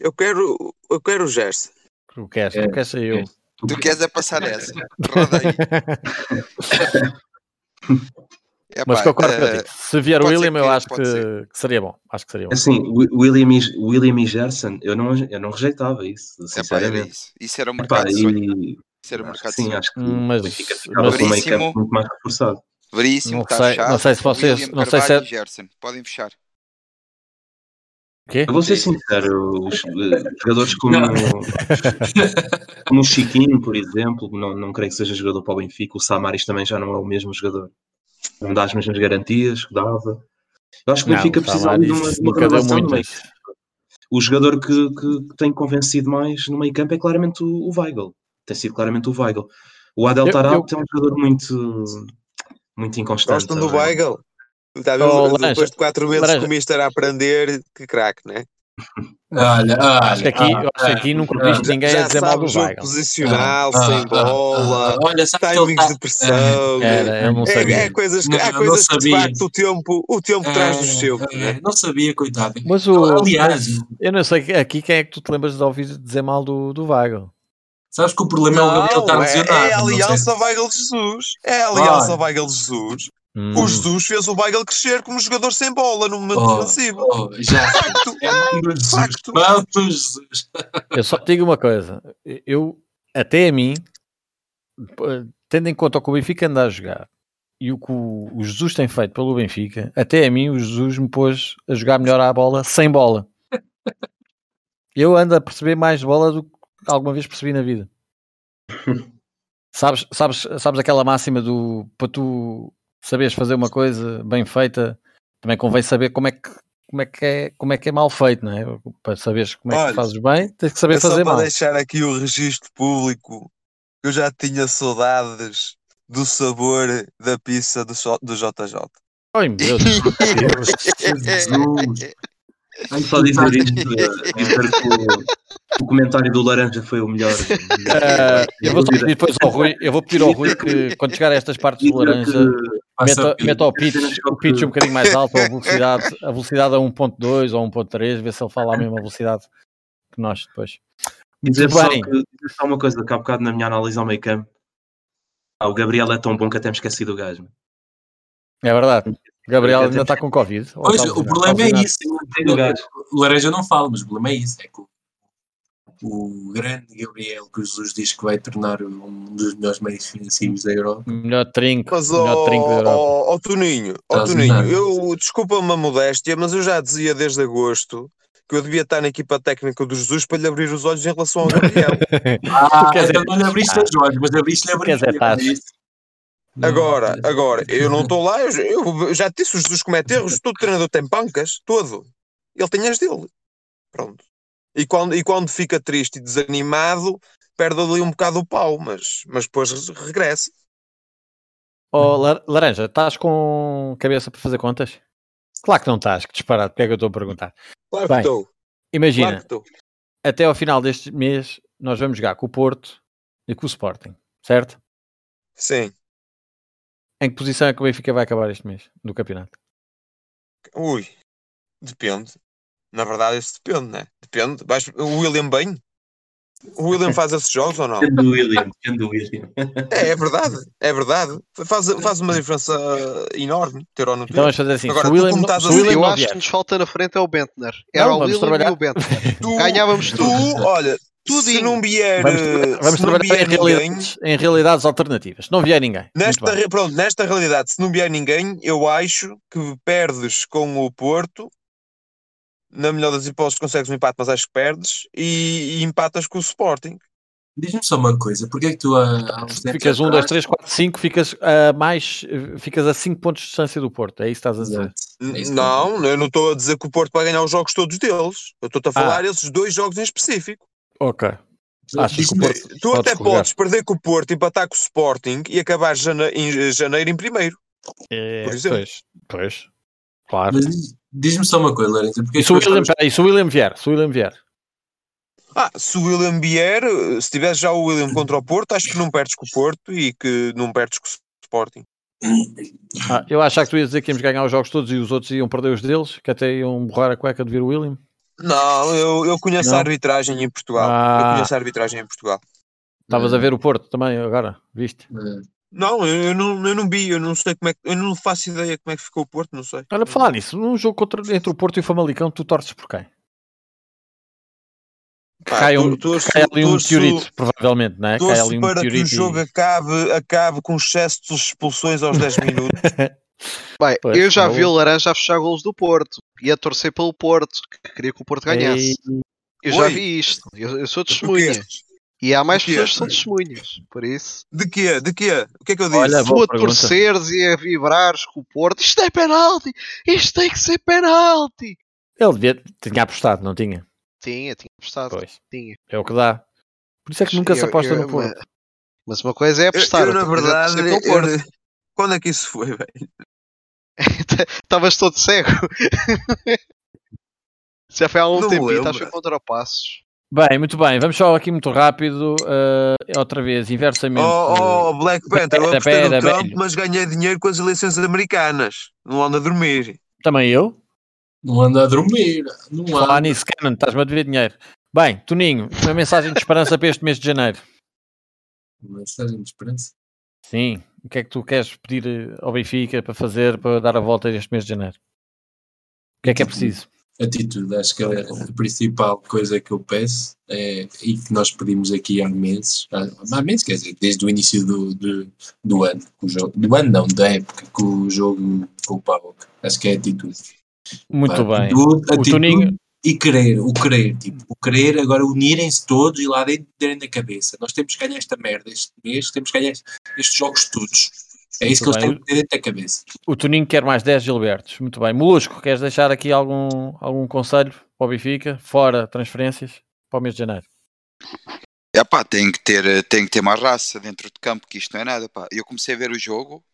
Eu quero, eu quero o Gerson. O queres? É, queres ser eu. Tu queres é passar essa. Roda aí. É, Mas concordo uh, Se vier o William, eu acho que, que, seria bom. Acho que seria bom. Assim, William e, William e Gerson, eu não, eu não rejeitava isso, sinceramente. Epá, isso. isso. era o mercado Epá, e... Isso era o mercado Sim, acho que mas, fica mas, com meio campo muito mais reforçado. Veríssimo, não está sei, fechado. Não sei se vocês... William não sei se é... Gerson, podem fechar. Quê? Eu vou ser sincero, os uh, jogadores como, como o Chiquinho, por exemplo, não, não creio que seja jogador para o Benfica, o Samaris também já não é o mesmo jogador não dá as mesmas garantias que dava. Eu acho que o Benfica precisa de uma, de uma renovação no meio. O jogador que, que, tem convencido mais no meio campo é claramente o, o Weigl. Tem sido claramente o Weigl. O Adel Tarat é um jogador muito, muito inconstante. Gostam do Weigl? Está oh, depois de 4 meses que o Mister a aprender, que craque, né? Olha, olha, acho que aqui, ah, acho que aqui nunca ah, viste ninguém a dizer mal do Weigl. posicional, ah, sem bola, olha, timings tá, de pressão. Era, eu não sabia. É, é coisas, não, há coisas que de facto o tempo, o tempo é, traz do seu. É, não sabia, coitado. Mas o, aliás, eu não sei aqui quem é que tu te lembras de ouvir dizer mal do, do Weigl. Sabes que o problema não, é o Gabriel estar lesionado. É a aliança Weigl Jesus. É a aliança ah. Weigl Jesus. Hum. O Jesus fez o Weigl crescer como jogador sem bola no momento oh, defensivo. Oh, já. Facto. É facto. Jesus. Eu só te digo uma coisa. Eu, até a mim, tendo em conta o que o Benfica anda a jogar e o que o Jesus tem feito pelo Benfica, até a mim o Jesus me pôs a jogar melhor à bola sem bola. Eu ando a perceber mais bola do que alguma vez percebi na vida. sabes, sabes, sabes aquela máxima do para tu saberes fazer uma coisa bem feita, também convém saber como é que como é que é, como é, que é mal feito, não é? Para saberes como é Olha, que fazes bem, tens que saber fazer mal. Só para deixar aqui o registro público, eu já tinha saudades do sabor da pizza do, do JJ. Ai meu Deus! Jesus! Só dizer isto, dizer que o, o, comentário do Laranja foi o melhor. Uh, eu vou pedir depois ao Rui, eu vou pedir ao Rui que quando chegar a estas partes do Laranja meta, meta o pitch, o pitch um bocadinho mais alto, a velocidade, a velocidade a 1.2 ou 1.3, ver se ele fala a mesma velocidade que nós depois. Dizer só, que, dizer só uma coisa que há bocado na minha análise ao meio campo. Ah, o Gabriel é tão bom que até me esqueci do gajo. É verdade. Gabriel ainda está com Covid. Pois, o problema é isso. O Laranja não fala, mas o problema é isso. É que o grande Gabriel que Jesus diz que vai tornar um dos melhores meios financeiros da Europa. Melhor trinco. Mas, melhor trinco da Europa. Ó, Toninho, ó, Toninho eu, desculpa-me a modéstia, mas eu já dizia desde agosto que eu devia estar na equipa técnica do Jesus para lhe abrir os olhos em relação ao Gabriel. ah, quer dizer, não lhe abriste os olhos, mas abriste-lhe a brincadeira. Agora, agora, eu não estou lá, eu, eu, já disse, o Jesus comete erros, todo treinador tem pancas, todo. Ele tem as dele. Pronto. E quando, e quando fica triste e desanimado, perde ali um bocado o pau, mas, mas depois regressa. Oh, Laranja, estás com cabeça para fazer contas? Claro que não estás, que disparado, porque é que eu estou a perguntar? Claro Bem, que estou. Imagina, claro até ao final deste mês nós vamos jogar com o Porto e com o Sporting, certo? Sim. Em que posição é que o Benfica vai acabar este mês do campeonato? Ui, depende. Na verdade, isso depende, né? Depende. Vais, o William bem? O William faz esses jogos ou não? Depende do William, depende do William. É, é verdade, é verdade. Faz, faz uma diferença enorme ter ou não ter. Então vamos fazer assim. Agora, o William, o William eu acho que nos falta na frente é o Bentner. Era não, o William trabalhar. e o Bentner. Tu, Ganhávamos tu, olha, tudo se não vier. Vamos, vamos trabalhar vier em, realidades, em, realidades, alternativas. Se não vier ninguém. Nesta, pronto, nesta realidade, se não vier ninguém, eu acho que perdes com o Porto. Na melhor das hipóteses, consegues um empate, mas acho que perdes. E, e empatas com o Sporting. Diz-me só uma coisa, porque é que tu há, Ficas 1, 2, 3, 4, 5, ficas a mais, ficas a 5 pontos de distância do Porto, é isso que estás a dizer? É não, eu não estou a dizer que o Porto vai ganhar os jogos todos deles. Eu estou-te a falar ah. esses dois jogos em específico. Ok. Acho que Porto, tu até podes perder com o Porto, empatar com o Sporting e acabar jane em janeiro em primeiro. É, por exemplo. Pois, pois. Claro. Diz-me só uma coisa, Lourenço. E se o William, estamos... se o William vier? Se o William vier? Ah, se o William vier, se tivesse já o William contra o Porto, acho que não perdes com o Porto e que não perdes com o Sporting. Ah, eu achava que tu ias dizer que íamos ganhar os jogos todos e os outros iam perder os deles, que até iam borrar a cueca de vir o William. Não, eu, eu conheço não? a arbitragem em Portugal. Ah. Eu conheço a arbitragem em Portugal. Estavas a ver o Porto também agora, viste? Não, eu não, eu não vi, eu não sei como é que, eu não faço ideia como é que ficou o Porto, não sei. Olha, para falar nisso, num jogo contra, entre o Porto e o Famalicão, tu torces por quem? Pá, cai, um, torço, cai ali um teorito, provavelmente, não é? Cai ali um para que o jogo e... acabe, acabe com excesso de expulsões aos 10 minutos. Bem, pois, eu já vi o Laranja a fechar golos do Porto e a torcer pelo Porto, que queria que o Porto ganhasse. Ei. Eu já vi isto, eu, eu sou testemunha. E há mais pessoas que são testemunhas, por isso. De quê? De quê? O que é que eu disse? Olha, tu a torceres e a vibrares com o Porto, isto é penalti! Isto tem que ser penalti! Ele devia, tinha apostado, não tinha? Tinha, tinha apostado. Pois. Tinha. É o que dá. Por isso é que nunca eu, se aposta eu, no Porto. Mas, mas uma coisa é apostar. Eu, eu na verdade, eu, quando é que isso foi, velho? Estavas todo cego. Já foi há um tempo, acho que contra o Passos. Bem, muito bem, vamos só aqui muito rápido, uh, outra vez, inversamente. Oh, oh Black Panther, eu apostei no Trump, velho. mas ganhei dinheiro com as eleições americanas. Não ando a dormir. Também eu? Não ando a dormir. Não Falar nisso, Canon, estás-me a dever dinheiro. Bem, Toninho, uma mensagem de esperança para este mês de janeiro. Uma mensagem de esperança? Sim, o que é que tu queres pedir eh, ao Benfica para fazer para dar a volta este mês de janeiro? O que é que é preciso? atitude. Acho que é a principal coisa que eu peço é, e que nós pedimos aqui há meses, há, meses, quer dizer, desde o início do, do, do ano, jogo, do ano não, da época com o jogo com o. Acho que é atitude. Muito Pá, bem. Atitude, atitude, Toninho... E querer, o querer, tipo, o querer, agora unirem-se todos e lá dentro terem na cabeça. Nós temos que ganhar esta merda este mês, temos que ganhar estes jogos todos é isso Muito que bem. eles têm que ter dentro da cabeça. O Toninho quer mais 10 Gilbertos. Muito bem. Molusco, queres deixar aqui algum, algum conselho para o Benfica, fora transferências, para o mês de janeiro? É pá, tem que, ter, tem que ter mais raça dentro de campo, que isto não é nada. Pá. Eu comecei a ver o jogo,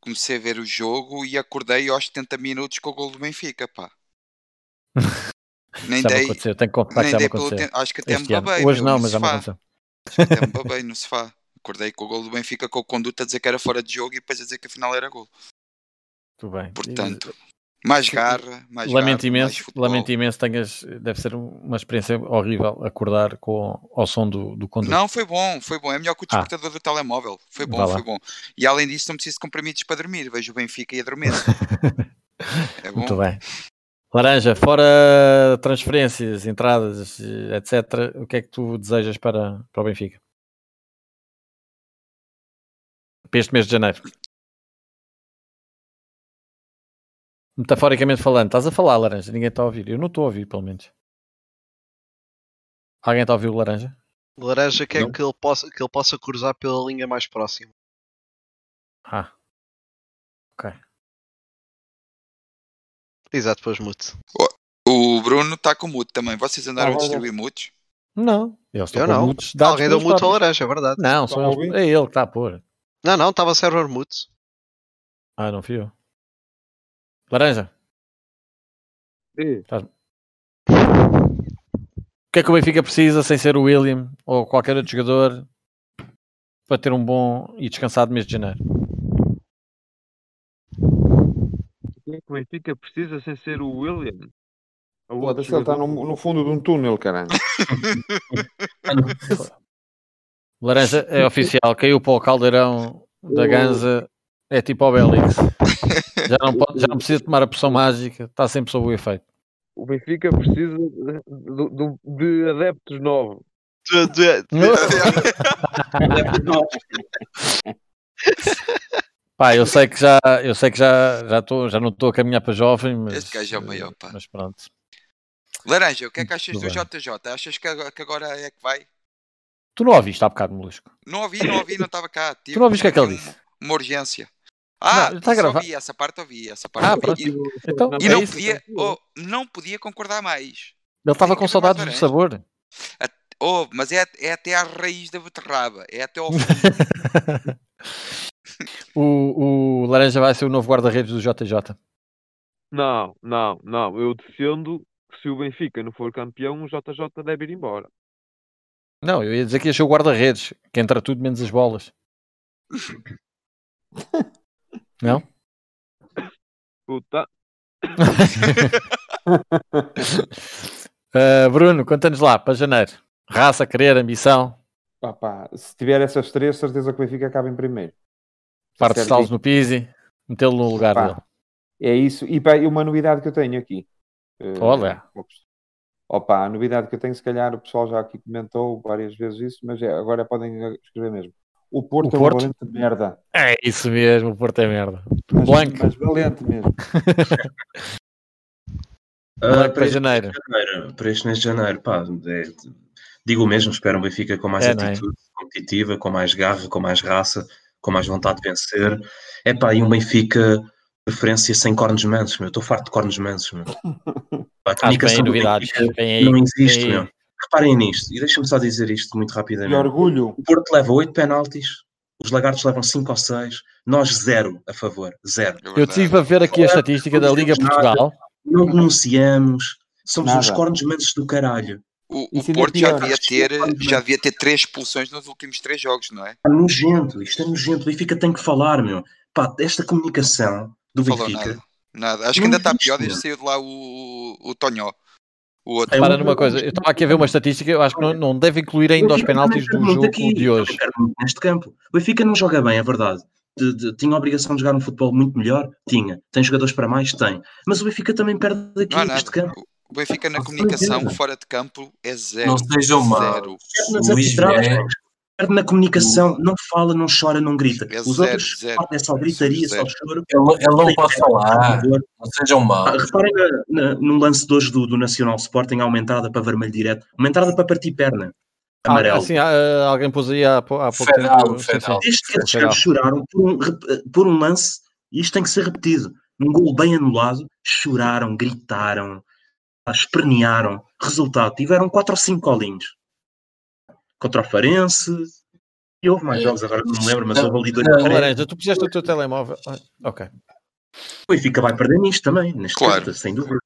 comecei a ver o jogo e acordei aos 70 minutos com o gol do Benfica, pá. nem dei, tenho que nem dei pelo tempo. Acho que até me babei. Hoje não, mas já me aconteceu. Acho que até me babei no sofá. Acordei com o gol do Benfica com o conduto a dizer que era fora de jogo e depois a dizer que afinal era gol. Tudo bem. Portanto, mais garra, mais lamento garra, imenso, mais lamento imenso, tenhas, deve ser uma experiência horrível acordar com, ao som do, do conduto. Não, foi bom, foi bom. É melhor que o ah. despertador ah. do telemóvel. Foi bom, foi bom. E além disso, não preciso de comprimidos para dormir. Vejo o Benfica e adormeço. é bom. Muito bem. Laranja, fora transferências, entradas, etc., o que é que tu desejas para, para o Benfica? Para este mês de janeiro. Metaforicamente falando, estás a falar, Laranja, ninguém está a ouvir. Eu não estou a ouvir, pelo menos. Alguém está a ouvir o Laranja? Laranja quer que ele, possa, que ele possa cruzar pela linha mais próxima. Ah. Ok. Exato, depois mute. O Bruno está com mute também. Vocês andaram ah, a distribuir mutes? Não. Estão eu não. Mutes Alguém deu mute ao laranja, é verdade. Não, só é ele que está a pôr. Não, não, estava server mute. Ah, não fui eu. Laranja. Sim. Tá. O que é que o Benfica precisa sem ser o William ou qualquer outro jogador para ter um bom e descansado mês de janeiro? O que é que o Benfica precisa sem ser o William? Foda-se, ele está no, no, fundo de um túnel, caralho. Laranja é oficial, caiu para o caldeirão da Ganza, é tipo o Belix. Já não, pode, já não precisa tomar a poção mágica, está sempre sob o efeito. O Benfica precisa de, de, de adeptos novos. De, de, Pá, eu sei que já, eu sei que já, já, tô, já não estou a caminhar para jovem, mas. Este gajo é o maior, pá. Mas pronto. Laranja, o que é que achas do JJ? Achas que agora é que vai? Tu não ouviste há bocado, Molusco? Não ouvi, não ouvi, não estava cá. Tive, tu não ouviste o que é que ele disse? Uma urgência. Ah, não, está gravado. ouvi, essa parte ouvi, essa parte ah, ouvi. E, então, e é não, podia, oh, não podia concordar mais. Ele estava com saudades do sabor. Oh, mas é, é até à raiz da beterraba, é até ao o, o Laranja vai ser o novo guarda-redes do JJ. Não, não, não. Eu defendo que se o Benfica não for campeão, o JJ deve ir embora. Não, eu ia dizer que ia ser o guarda-redes, que entra tudo menos as bolas. Não? Puta. uh, Bruno, conta-nos lá, para janeiro. Raça, querer, ambição. Pá, pá, se tiver essas três, certeza que o Benfica acaba em primeiro. Parte de no Pisi, metê-lo no lugar pá, dele. É isso. E, pá, e uma novidade que eu tenho aqui. Uh, Olha. Opa, a novidade que eu tenho, se calhar o pessoal já aqui comentou várias vezes isso, mas é, agora podem escrever mesmo. O Porto, o é um valente merda. É isso mesmo, o Porto é merda. Mas, Blanco. Mas valente mesmo. uh, para, janeiro. janeiro. Para este mês de janeiro, pá, é, digo o mesmo, espero um Benfica com mais é, é? atitude é? competitiva, com mais garra, com mais raça, com mais vontade de vencer. É pá, e um Benfica preferência sem cornos mansos, meu. Estou farto de cornos mansos, meu. A comunicação novidades. Aí, não existe, meu. Reparem nisto, e deixa-me só dizer isto muito rapidamente. Orgulho. O Porto leva 8 penaltis, os Lagartos levam 5 ou 6, nós zero a favor, zero. É Eu estive a ver aqui a estatística da Liga Portugal. Não denunciamos, Somos Nada. uns cornos mansos do caralho. O, o Porto já devia, ter, já devia ter três expulsões nos últimos três jogos, não é? É nojento, isto é nojento. O Benfica tem que falar, meu. Pá, esta comunicação do Benfica. Nada. Acho que ainda está pior desde saiu de lá o, o Tonhó. O outro. Para numa coisa, eu estava aqui a ver uma estatística, eu acho que não, não deve incluir ainda os penaltis do jogo aqui, de hoje. Neste campo. O Benfica não joga bem, é verdade. De, de, tinha a obrigação de jogar um futebol muito melhor? Tinha. Tem jogadores para mais? Tem. Mas o Benfica também perde aqui não, neste campo. O Benfica na comunicação fora de campo é zero. Não sejam maus. Luís perde na comunicação, não fala, não chora, não grita. É Os zero, outros zero, é só gritaria, zero. só choro. Ele, ele não pode falar, não sejam maus. Ah, reparem na, na, no lance de hoje do, do Nacional Sporting, há uma entrada para vermelho direto, uma entrada para partir perna. Ah, amarelo. Ah, assim, alguém pôs aí há, há pouco federal, tempo. Federal. Desde que eles choraram por um, por um lance, e isto tem que ser repetido, um gol bem anulado, choraram, gritaram, espernearam. Resultado, tiveram 4 ou 5 colinhos. Contra o Farense. E houve mais jogos, agora não me lembro, mas houve ali dois. Laranja, tu puseste o teu telemóvel. Ah, ok. O Benfica vai perder nisto também, neste claro. caso, sem dúvida.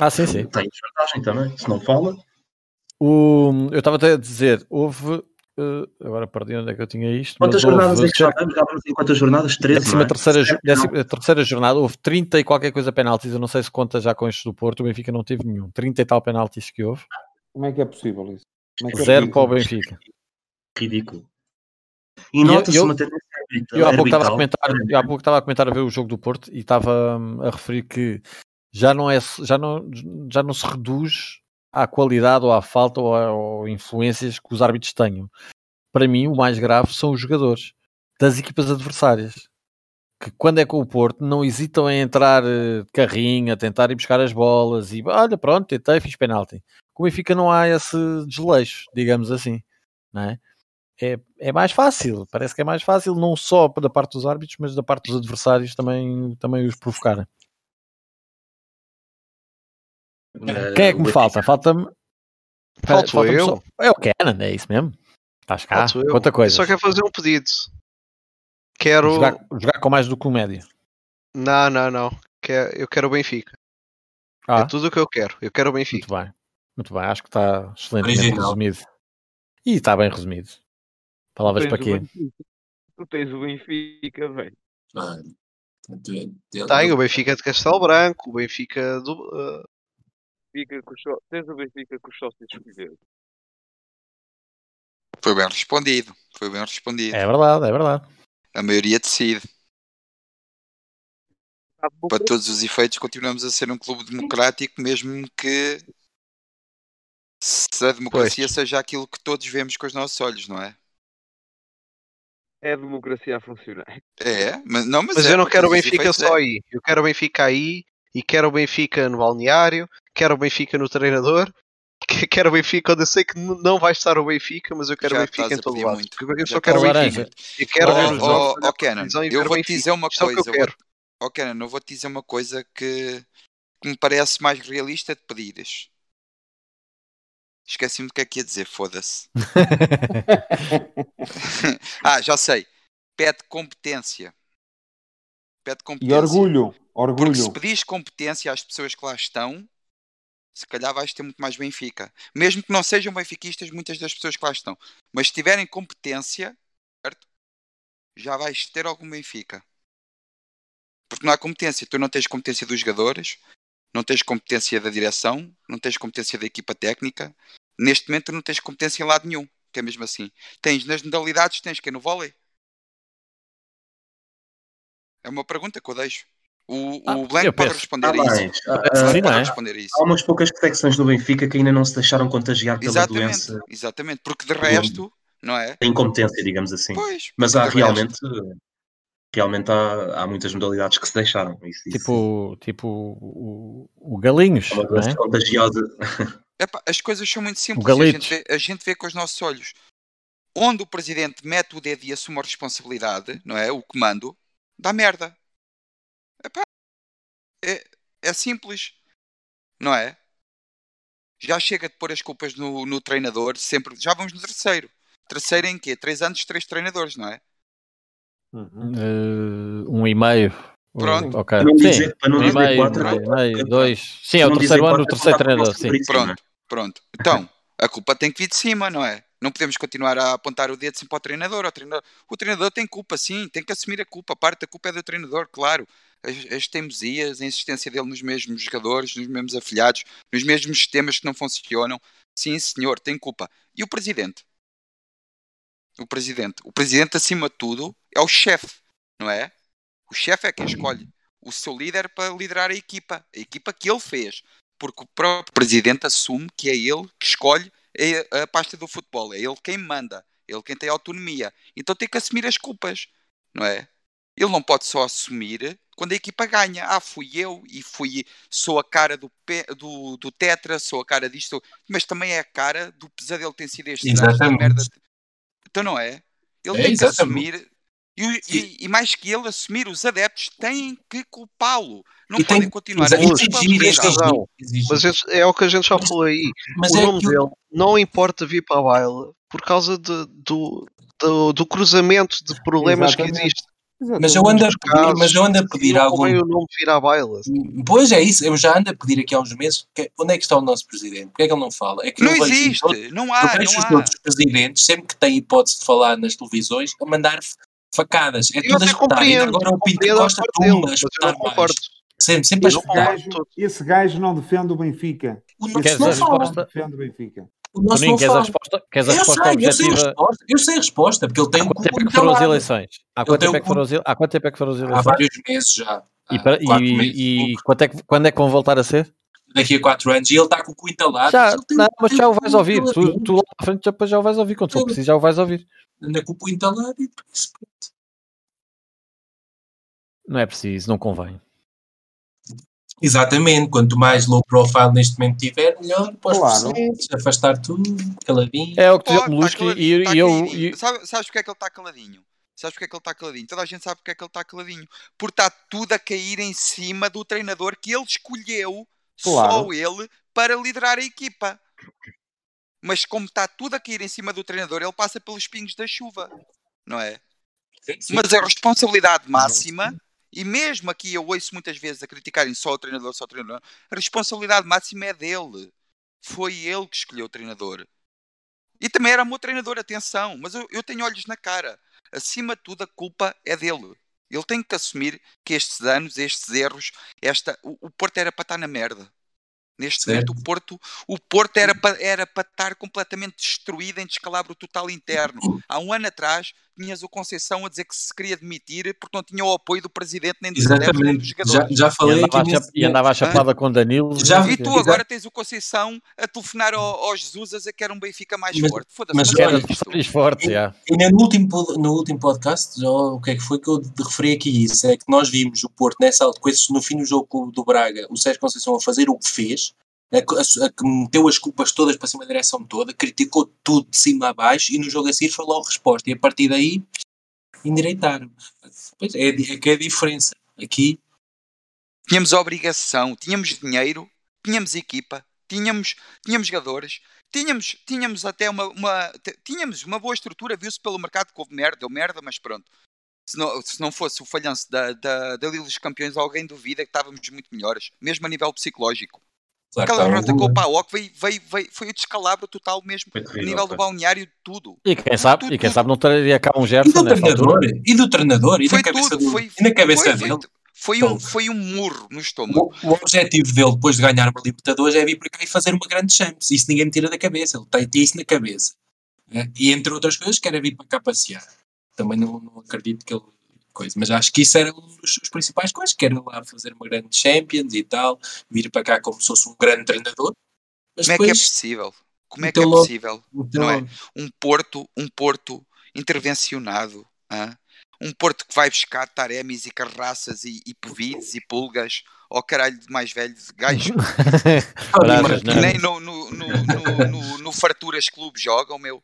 Ah, sim, sim. Tem desvantagem também, se não fala. O, eu estava até a dizer, houve Uh, agora perdi onde é que eu tinha isto. Quantas jornadas houve, é que já vamos? Já vamos em quantas jornadas? 13, décima, é? terceira, décima, terceira jornada, houve 30 e qualquer coisa penaltis. Eu não sei se conta já com estes do Porto. O Benfica não teve nenhum. 30 e tal penaltis que houve. Como é que é possível isso? É que é Zero para o Benfica. Ridículo. E nota-se uma tendência eu há pouco estava a comentar, eu há pouco estava a comentar a ver o jogo do Porto e estava hum, a referir que já não é já não já não se reduz à qualidade ou à falta ou, a, ou influências que os árbitros tenham. Para mim, o mais grave são os jogadores das equipas adversárias. Que quando é com o Porto não hesitam em entrar eh, de carrinho, a tentar ir buscar as bolas e olha, pronto, tentei, fiz penalti. Com o Benfica não há esse desleixo, digamos assim. Não é? É, é mais fácil, parece que é mais fácil, não só da parte dos árbitros, mas da parte dos adversários também, também os provocarem. Quem é que me falta? Falta-me. Falta, falta eu. Só... É o Canon, é isso mesmo. Estás cá? Quanta coisa. Só quero fazer um pedido. Quero. Jogar, jogar com mais do que o médio. Não, não, não. Quer, eu quero o Benfica. Ah. É tudo o que eu quero. Eu quero o Benfica. Muito bem. Muito bem. Acho que está excelentemente Original. resumido. E está bem resumido. Palavras para quê? Tu tens o Benfica, velho. Tenho o Benfica de Castelo Branco, o Benfica do. Uh, Benfica Tens o Benfica com os sócios escolheram. Foi bem respondido. Foi bem respondido. É verdade, é verdade. A maioria decide. Para todos os efeitos, continuamos a ser um clube democrático, mesmo que se a democracia pois. seja aquilo que todos vemos com os nossos olhos, não é? É a democracia a funcionar. É, mas, não, mas, mas é, eu não quero o Benfica só é. aí. Eu quero o Benfica aí e quero o Benfica no balneário, quero o Benfica no treinador, quero o Benfica onde eu sei que não vai estar o Benfica, mas eu quero Já o Benfica em todo lado. Eu só quero o Benfica. Eu quero ver os jogos. Oh, Kenan, eu vou te dizer uma coisa. Eu quero. Oh, Kenan, eu vou te dizer uma coisa que, que me parece mais realista de pedires. Esqueci-me do que é que ia dizer, foda-se. ah, já sei. Pede competência. Pede competência. E orgulho. orgulho. Porque se pedires competência às pessoas que lá estão, se calhar vais ter muito mais Benfica. Mesmo que não sejam benfiquistas, muitas das pessoas que lá estão. Mas se tiverem competência, certo? já vais ter algum Benfica. Porque não há competência. Tu não tens competência dos jogadores, não tens competência da direção, não tens competência da equipa técnica. Neste momento não tens competência em lado nenhum, que é mesmo assim. Tens nas modalidades, tens que é no vôlei. É uma pergunta que eu deixo. O, ah, o Blanco pode responder a isso. Ah, pode é? responder a isso. Há umas poucas secções do Benfica que ainda não se deixaram contagiar pela exatamente, doença. Exatamente, porque de resto, não é? Tem incompetência, digamos assim. Pois, Mas há realmente, resto... realmente há, há muitas modalidades que se deixaram. Isso, tipo, isso. tipo o, o Galinhos. Uma doença é? contagiosa. Epá, as coisas são muito simples. A gente, vê, a gente vê com os nossos olhos. Onde o presidente mete o dedo e assume a responsabilidade, não é? O comando, dá merda. É, é simples, não é? Já chega de pôr as culpas no, no treinador, sempre. Já vamos no terceiro. Terceiro em quê? Três anos, três treinadores, não é? Uh, um e meio. Pronto. Ok. Para não dizer, sim. para não dizer meio, quatro, meio, meio, dois. Sim, é o terceiro ano, o terceiro treinador. Sim. Pronto, pronto. Então, a culpa tem que vir de cima, não é? Não podemos continuar a apontar o dedo sempre ao treinador. O treinador, o treinador tem culpa, sim, tem que assumir a culpa. Parte da culpa é do treinador, claro. As, as teimosias, a insistência dele nos mesmos jogadores, nos mesmos afiliados, nos mesmos sistemas que não funcionam. Sim, senhor, tem culpa. E o presidente? O presidente. O presidente, acima de tudo, é o chefe, não é? O chefe é quem escolhe o seu líder para liderar a equipa, a equipa que ele fez, porque o próprio presidente assume que é ele que escolhe a, a pasta do futebol, é ele quem manda, é ele quem tem autonomia, então tem que assumir as culpas, não é? Ele não pode só assumir quando a equipa ganha. Ah, fui eu e fui, sou a cara do, do, do Tetra, sou a cara disto, mas também é a cara do pesadelo que tem sido este ano. Merda. Então não é? Ele é, tem que assumir e, e, e, mais que ele assumir, os adeptos têm que culpá-lo. Não e podem tem, continuar a exigir este Mas é o que a gente já falou aí. Mas o é nome dele não importa vir para a baila por causa de, do, do, do, cruzamento de problemas Exatamente. que existe. Mas eu ando a pedir, casos, mas eu ando a pedir algo. o nome vir à baila. Pois é isso, eu já ando a pedir aqui há uns meses que, onde é que está o nosso presidente? Porquê é que ele não fala? É que não existe, não há. Eu vejo não os há. outros presidentes, sempre que têm hipótese de falar nas televisões, a mandar facadas. É tudo a escutar. agora o Pinto Costa tumba a escutar mais. Sempre, sempre esse, gajo, esse gajo não defende o Benfica. O esse não resposta? defende o Benfica. O nosso Toninho, queres a resposta, queres a eu resposta sei, objetiva? Eu sei a resposta, eu sei a resposta, porque ele tem Há quanto tempo é que foram as eleições? Há quanto, tempo é que foram as, há quanto tempo é que foram as eleições? Há vários meses já. E, para, e, meses, e quanto é que, quando é que vão voltar a ser? Daqui a 4 anos. E ele está com o cu entalado. Já, não, mas já o vais ouvir. Tu, tu lá à frente já, já o vais ouvir. Quando for preciso, já o vais ouvir. Anda com o cu entalado e depois não é preciso, não convém. Exatamente, quanto mais low profile neste momento tiver, melhor para os claro. Processos, afastar tudo, caladinho. É o que diz o Molusco e, tá eu. E... Sabe, sabes porque é que ele está caladinho? Sabes porque é que ele está caladinho? Toda a gente sabe porque é que ele está caladinho. Porque está tudo a cair em cima do treinador que ele escolheu, claro. só ele, para liderar a equipa. Mas como está tudo a cair em cima do treinador, ele passa pelos pingos da chuva, não é? Sim, sim. Mas a responsabilidade máxima e mesmo aqui eu ouço muitas vezes a criticarem só o treinador, só o treinador. A responsabilidade máxima é dele. Foi ele que escolheu o treinador. E também era o meu treinador, atenção, mas eu, eu tenho olhos na cara. Acima de tudo, a culpa é dele. Ele tem que assumir que estes anos, estes erros, esta, o, o Porto era para estar na merda. Neste certo. momento, o Porto, o Porto era para era para estar completamente destruído em descalabro total interno. Há um ano atrás, tinhas o Conceição a dizer que se queria demitir porque não tinha o apoio do presidente nem dos Exatamente. dos jogadores. Já, já falei e andava, a, e andava a chapada com Danilo. Já, e tu agora tens o Conceição a telefonar ao, ao Jesus a dizer que era um Benfica mais mas, forte. Foda-se. Mas, mas mais forte, já. E, e no, último, no último podcast, já, o que é que foi que eu referi aqui isso? É que nós vimos o Porto nessa coisas no fim do jogo do Braga, o Sérgio Conceição a fazer o que fez, a, a, a, que meteu as culpas todas para cima da direção toda, criticou tudo de cima a baixo e no jogo a seguir foi logo resposta. E a partir daí endireitaram. Pois é, é que é a diferença. Aqui tínhamos obrigação, tínhamos dinheiro, tínhamos equipa, tínhamos, tínhamos jogadores, tínhamos, tínhamos até uma, uma tínhamos uma boa estrutura, viu-se pelo mercado que houve merda, deu merda, mas pronto. Se não, se não fosse o falhanço da, da, da Liga dos Campeões, alguém duvida que estávamos muito melhores, mesmo a nível psicológico. Claro, Aquela derrota com o Paok veio, veio, veio, foi o descalabro total mesmo a nível do balneário, tudo. E quem sabe, tudo, e quem tudo. sabe não teria cá um Gerson e do treinador, e do treinador, e, foi da cabeça, tudo, do, foi, e na cabeça foi, dele. Foi, um, foi um murro no estômago. O, o, objetivo dele, depois de ganhar uma Libertadores, é vir para cá e fazer uma grande Champions. Isso ninguém me tira da cabeça. Ele tem isso na cabeça. É? E entre outras coisas, quer vir para cá passear. Também não, não acredito que ele coisa. Mas acho que isso era um dos seus principais coisas, que era lá fazer uma grande Champions e tal, vir para cá como se fosse um grande treinador. Mas Como depois, é que é possível? Como é que é possível? Não é? Um Porto, um Porto intervencionado, hein? um Porto que vai buscar taremis e carraças e, e povides e pulgas ao caralho de mais velho de gajo que nem no, no, no, no, no Farturas Clube jogam, meu.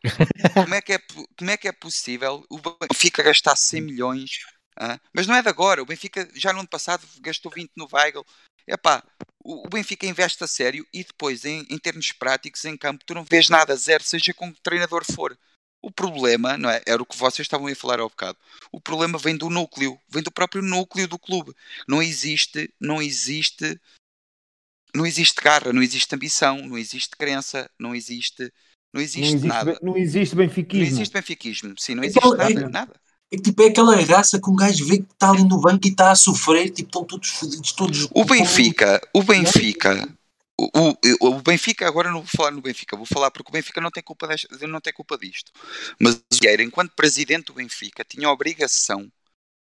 Como é que é, como é, que é possível o Benfica gastar 100 milhões ah, mas não é de agora. O Benfica já no ano passado gastou 20 no Weigl. Epá, o, o Benfica investe a sério e depois, em, em termos práticos, em campo, tu não vês nada, zero, seja com que treinador for. O problema, não é? Era o que vocês estavam a falar ao bocado. O problema vem do núcleo, vem do próprio núcleo do clube. Não existe, não existe, não existe garra, não existe ambição, não existe crença, não existe, não existe, não existe nada. Não existe benfiquismo. Não existe benfiquismo, sim, não existe nada, é, nada. É tipo, é aquela raça que um gajo vê que está ali no banco e está a sofrer, tipo, estão todos fodidos, todos. O Benfica, o Benfica, o, o, o, Benfica, agora não vou falar no Benfica, vou falar porque o Benfica não tem culpa, não tem culpa disto. Mas o Vieira, enquanto presidente do Benfica, tinha a obrigação,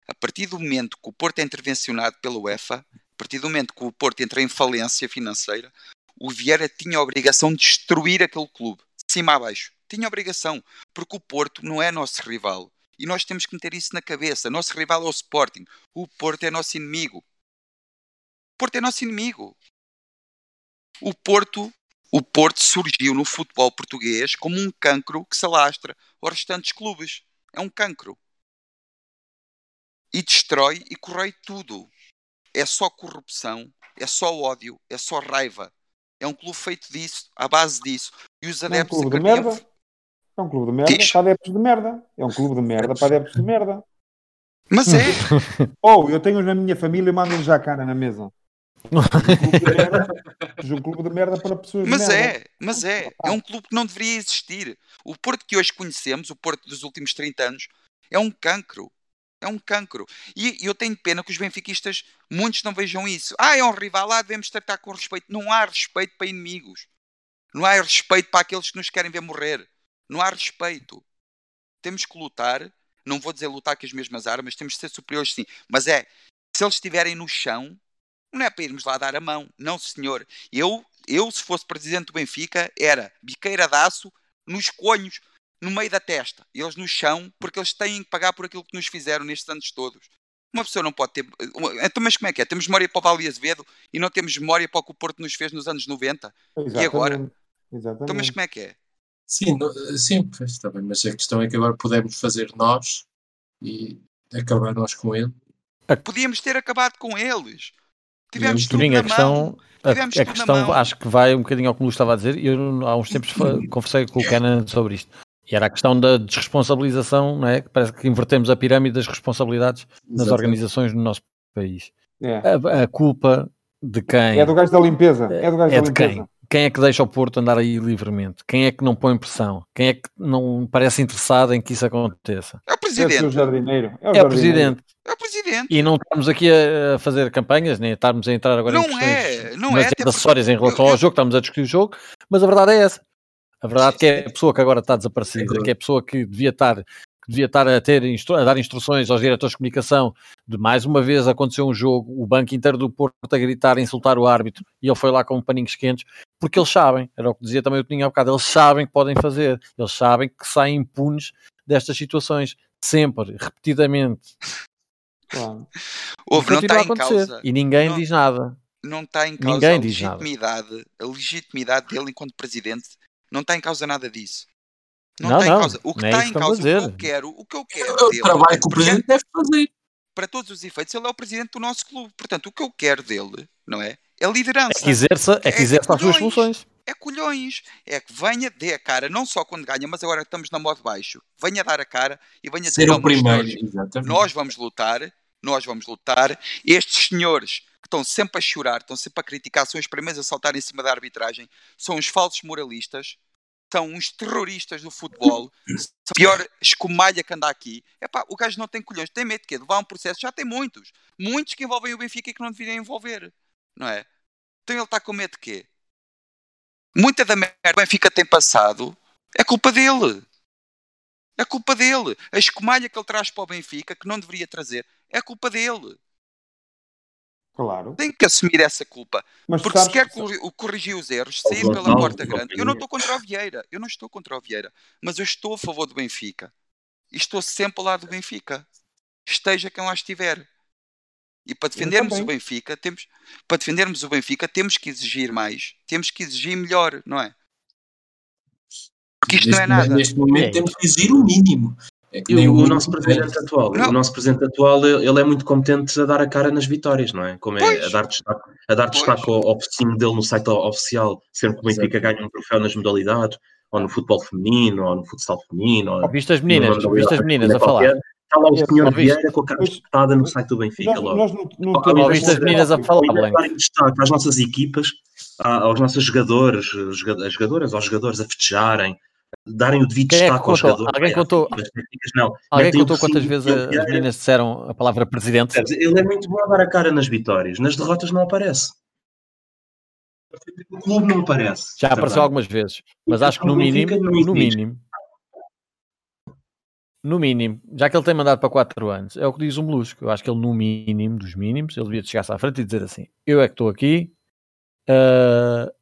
a partir do momento que o Porto é intervencionado pela UEFA, a partir do momento que o Porto entra em falência financeira, o Vieira tinha a obrigação de destruir aquele clube, de cima a baixo. Tinha a obrigação, porque o Porto não é nosso rival. E nós temos que meter isso na cabeça. Nosso rival é o Sporting. O Porto é nosso inimigo. O Porto é nosso inimigo. O Porto, o Porto surgiu no futebol português como um cancro que se alastra aos restantes clubes. É um cancro. E destrói e corrói tudo. É só corrupção, é só ódio, é só raiva. É um clube feito disso, à base disso. E os adeptos é um. É um clube de merda Diz? para adeptos de merda. É um clube de merda para adeptos de merda. Mas é. Ou oh, eu tenho na minha família e mando-lhes já a cara na mesa. um clube de merda para pessoas mas é, mas é, é um clube que não deveria existir. O Porto que hoje conhecemos, o Porto dos últimos 30 anos, é um cancro. É um cancro. E eu tenho pena que os benfiquistas, muitos não vejam isso. Ah, é um rival, lá devemos tratar com respeito. Não há respeito para inimigos. Não há respeito para aqueles que nos querem ver morrer. Não há respeito. Temos que lutar. Não vou dizer lutar com as mesmas armas, temos de ser superiores sim. Mas é, se eles estiverem no chão, não é para irmos lá dar a mão. Não, senhor. Eu, eu se fosse presidente do Benfica, era biqueira de aço nos conhos, no meio da testa. Eles no chão, porque eles têm que pagar por aquilo que nos fizeram nestes anos todos. Uma pessoa não pode ter. Então, mas como é que é? Temos memória para o Vale Azevedo e não temos memória para o que o Porto nos fez nos anos 90? Exatamente. E agora? Exatamente. Então, mas como é que é? Sim, sim, está bem, mas a questão é que agora podemos fazer nós e acabar nós com ele. Podíamos ter acabado com eles. Tivemos tudo a questão, a, a questão acho que vai um bocadinho ao que o Lu estava a dizer. Eu há uns tempos conversei com o Kenan sobre isto. E era a questão da desresponsabilização, não é? Parece que invertemos a pirâmide das responsabilidades Exatamente. nas organizações no nosso país. É. A, a, culpa de quem? É do gajo da limpeza. É do gajo é da limpeza. Quem? Quem é que deixa o Porto andar aí livremente? Quem é que não põe pressão? Quem é que não parece interessado em que isso aconteça? É o Presidente. É o jardineiro. É o, é o Presidente. É o Presidente. E não estamos aqui a fazer campanhas, nem estarmos a entrar agora não em questões é, não é, acessórias em relação eu, ao jogo, estamos a discutir o jogo, mas a verdade é essa. A verdade é que é a pessoa que agora está desaparecida, que é a pessoa que devia estar devia estar a, ter, a dar instruções aos diretores de comunicação de mais uma vez aconteceu um jogo, o banco inteiro do Porto a gritar, a insultar o árbitro e ele foi lá com paninhos quentes, porque eles sabem, era o que dizia também o Toninho há bocado, eles sabem que podem fazer, eles sabem que saem impunes destas situações, sempre, repetidamente. Claro. Houve, não está em causa. E ninguém não, diz nada. Não está em causa ninguém a legitimidade, a legitimidade dele enquanto presidente, não está em causa nada disso. Não, não está em causa. O que está é em causa, o que eu quero, o que eu quero. É o dele, trabalho que o presidente deve fazer. Para todos os efeitos, ele é o presidente do nosso clube. Portanto, o que eu quero dele, não é? É liderança. É que exerça, é que exerça é as suas funções. É colhões. É que venha, dê a cara, não só quando ganha, mas agora estamos na modo baixo. Venha dar a cara e venha Ser dizer o primeiro. Exatamente. Nós vamos lutar, nós vamos lutar. Estes senhores que estão sempre a chorar, estão sempre a criticar, são os primeiros a saltar em cima da arbitragem, são os falsos moralistas, são uns terroristas do futebol, a pior escumalha que anda aqui. Epá, o gajo não tem colhões, tem medo de quê? De levar um processo, já tem muitos. Muitos que envolvem o Benfica e que não deveriam envolver, não é? Então ele está com medo de quê? Muita da merda que o Benfica tem passado é culpa dele. É culpa dele. A escumalha que ele traz para o Benfica, que não deveria trazer, é culpa dele. Claro. Tem que assumir essa culpa. Mas Porque se quer corrigir os erros, sair pela porta grande. Eu não estou contra o Vieira. Eu não estou contra o Vieira. Mas eu estou a favor do Benfica. E estou sempre ao lado do Benfica. Esteja quem lá estiver. E para defendermos o Benfica, temos, para defendermos o Benfica, temos que exigir mais. Temos que exigir melhor, não é? Porque isto neste, não é nada. Neste momento é. temos que exigir o mínimo. É o, o nosso presidente atual, não. o nosso presidente atual, ele é muito competente a dar a cara nas vitórias, não é? Como é pois. a dar destaque, a dar destaque ao, ao dele no site oficial, sempre que o Benfica ganha um troféu nas modalidades, ou no futebol feminino, ou no futsal feminino. Ou viste as meninas, viste as meninas a falar. Está lá o senhor Vieira com a cara espetada no site do Benfica nós, logo. Nós não, viste as meninas a falar, Darem destaque às nossas equipas, aos nossos jogadores, as jogadoras, aos jogadores a festejarem, darem o devido Quem destaque é aos jogadores. Alguém contou, não, alguém contou quantas vezes as meninas disseram a palavra presidente? Ele é muito bom a dar a cara nas vitórias, nas derrotas não aparece. O clube não aparece. Já apareceu algumas vezes, mas acho que no mínimo, no mínimo, no mínimo, já que ele tem mandado para 4 anos, é o que diz o Molusco. Eu acho que ele, no mínimo dos mínimos, ele devia chegar-se à frente e dizer assim: Eu é que estou aqui, uh,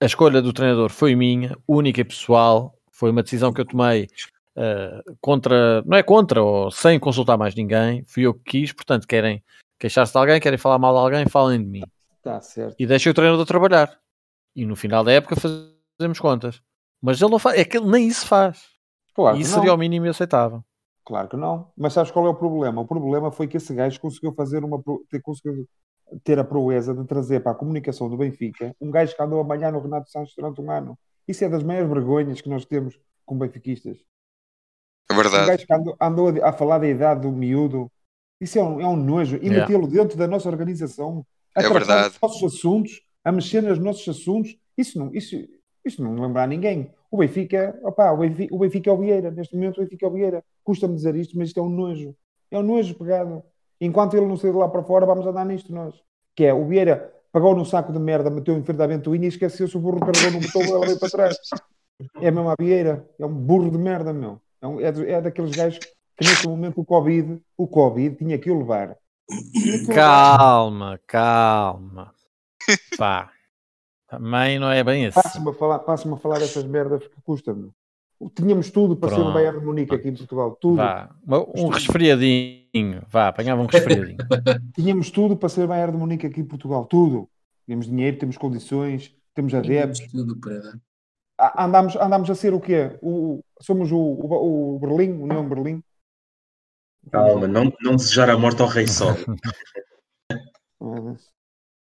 a escolha do treinador foi minha, única e pessoal, foi uma decisão que eu tomei uh, contra, não é contra, ou sem consultar mais ninguém, fui eu que quis, portanto, querem queixar-se de alguém, querem falar mal de alguém, falem de mim. Tá certo. E deixem o treinador trabalhar. E no final da época fazemos contas. Mas ele não faz, é que ele nem isso faz. Claro isso seria o mínimo aceitável. Claro que não. Mas sabes qual é o problema? O problema foi que esse gajo conseguiu fazer uma. Ter, conseguiu ter a proeza de trazer para a comunicação do Benfica um gajo que andou a malhar no Renato Santos durante um ano. Isso é das maiores vergonhas que nós temos como benfiquistas. É verdade. Um gajo que andou, andou a, a, falar da idade do miúdo. Isso é um, é um nojo. E yeah. metê-lo dentro da nossa organização. A é verdade. Os nossos assuntos, a mexer nos nossos assuntos. Isso não, isso, isso não lembrar ninguém. O Benfica, opa, o Benfica, o Benfica é o Vieira, neste momento o Benfica é o Vieira. Custa-me dizer isto, mas isto é um nojo. É um nojo pegado. Enquanto ele não sair lá para fora, vamos andar nisto nós. Que é, o Vieira pagou num saco de merda, meteu em frente da ventoinha e esqueceu-se o burro carregou no botão e ela veio para trás. É mesmo a Vieira. É um burro de merda, meu. É, um, é, é daqueles gajos que neste momento o Covid, o Covid tinha que o levar. calma, calma. Pá. Também não é bem assim. Passa-me a falar, passa a falar dessas merdas que custa-me. Tínhamos tudo para Pronto. ser o Bayern de Munique aqui em Portugal. Tudo. Vá. Um resfriadinho. Vá, apanhava um resfriadinho. Tínhamos tudo para ser o Bayern de Munique aqui em Portugal. Tudo. Temos dinheiro, temos condições, temos adeptos. Tudo para... Andamos, andamos a ser o quê? O, somos o, o, o Berlim, o União Berlim. Calma, não, não desejar a morte ao Rei Sol.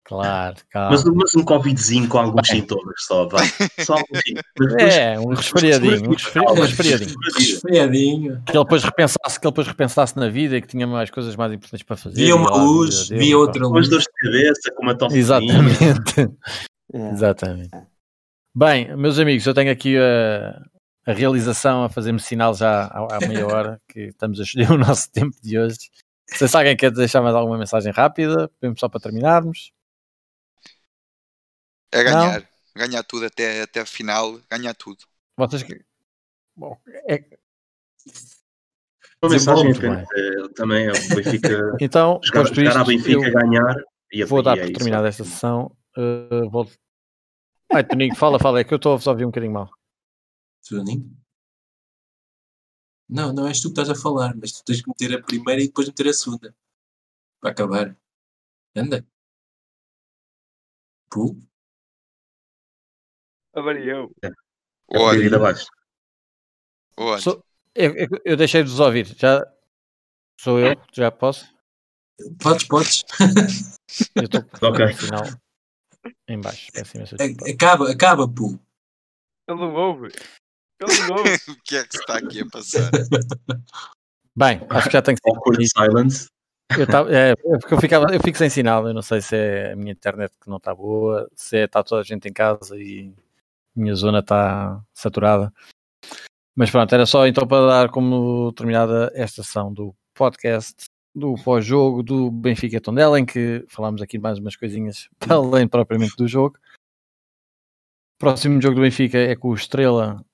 Claro, claro. Mas, mas um Covidzinho com alguns Bem. sintomas só, vai. Só um É, um resfriadinho, um resfriadinho. resfriadinho. Que ele depois repensasse, que ele depois repensasse na vida e que tinha mais coisas mais importantes para fazer. Via uma luz, via outra luz. Depois dores de cabeça, com uma tosse. Exatamente. É. Exatamente. Bem, meus amigos, eu tenho aqui a, a realização a fazer-me sinal já há, há meia hora que estamos a escolher o nosso tempo de hoje. Se alguém quer deixar mais alguma mensagem rápida, só para terminarmos. É ganhar. Não. Ganhar tudo até, até a final, ganhar tudo. Vocês que. Bom, é... Uma mensagem é, também é o Benfica. então, jogar, jogar isto, a Benfica ganhar e Vou dar por é terminada esta sessão. Uh, vou... Ai, Toninho, fala, fala, é que eu estou a vos ouvir um bocadinho mal. Toninho? Não, não és tu que estás a falar, mas tu tens que meter a primeira e depois meter a segunda. Para acabar. Anda. Pô. Avariou. É. Olha. abaixo. Olha. Sou, eu, eu, eu deixei de vos ouvir. Já sou eu? Já posso? Podes, podes. eu estou okay. no final. Em baixo. Acaba, acaba, pô. Ele não ouve. Ele não ouve. o que é que está aqui a passar? Bem, acho que já tem que ser. Silence. Eu, tava, é, porque eu, ficava, eu fico sem sinal, eu não sei se é a minha internet que não está boa, se é, está toda a gente em casa e minha zona está saturada. Mas pronto, era só então para dar como terminada esta sessão do podcast do pós-jogo do Benfica Tondela, em que falámos aqui mais umas coisinhas além propriamente do jogo. Próximo jogo do Benfica é com o Estrela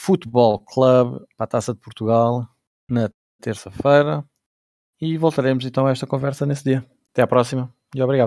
Futebol Club para a Taça de Portugal na terça-feira. E voltaremos então a esta conversa nesse dia. Até à próxima e obrigado.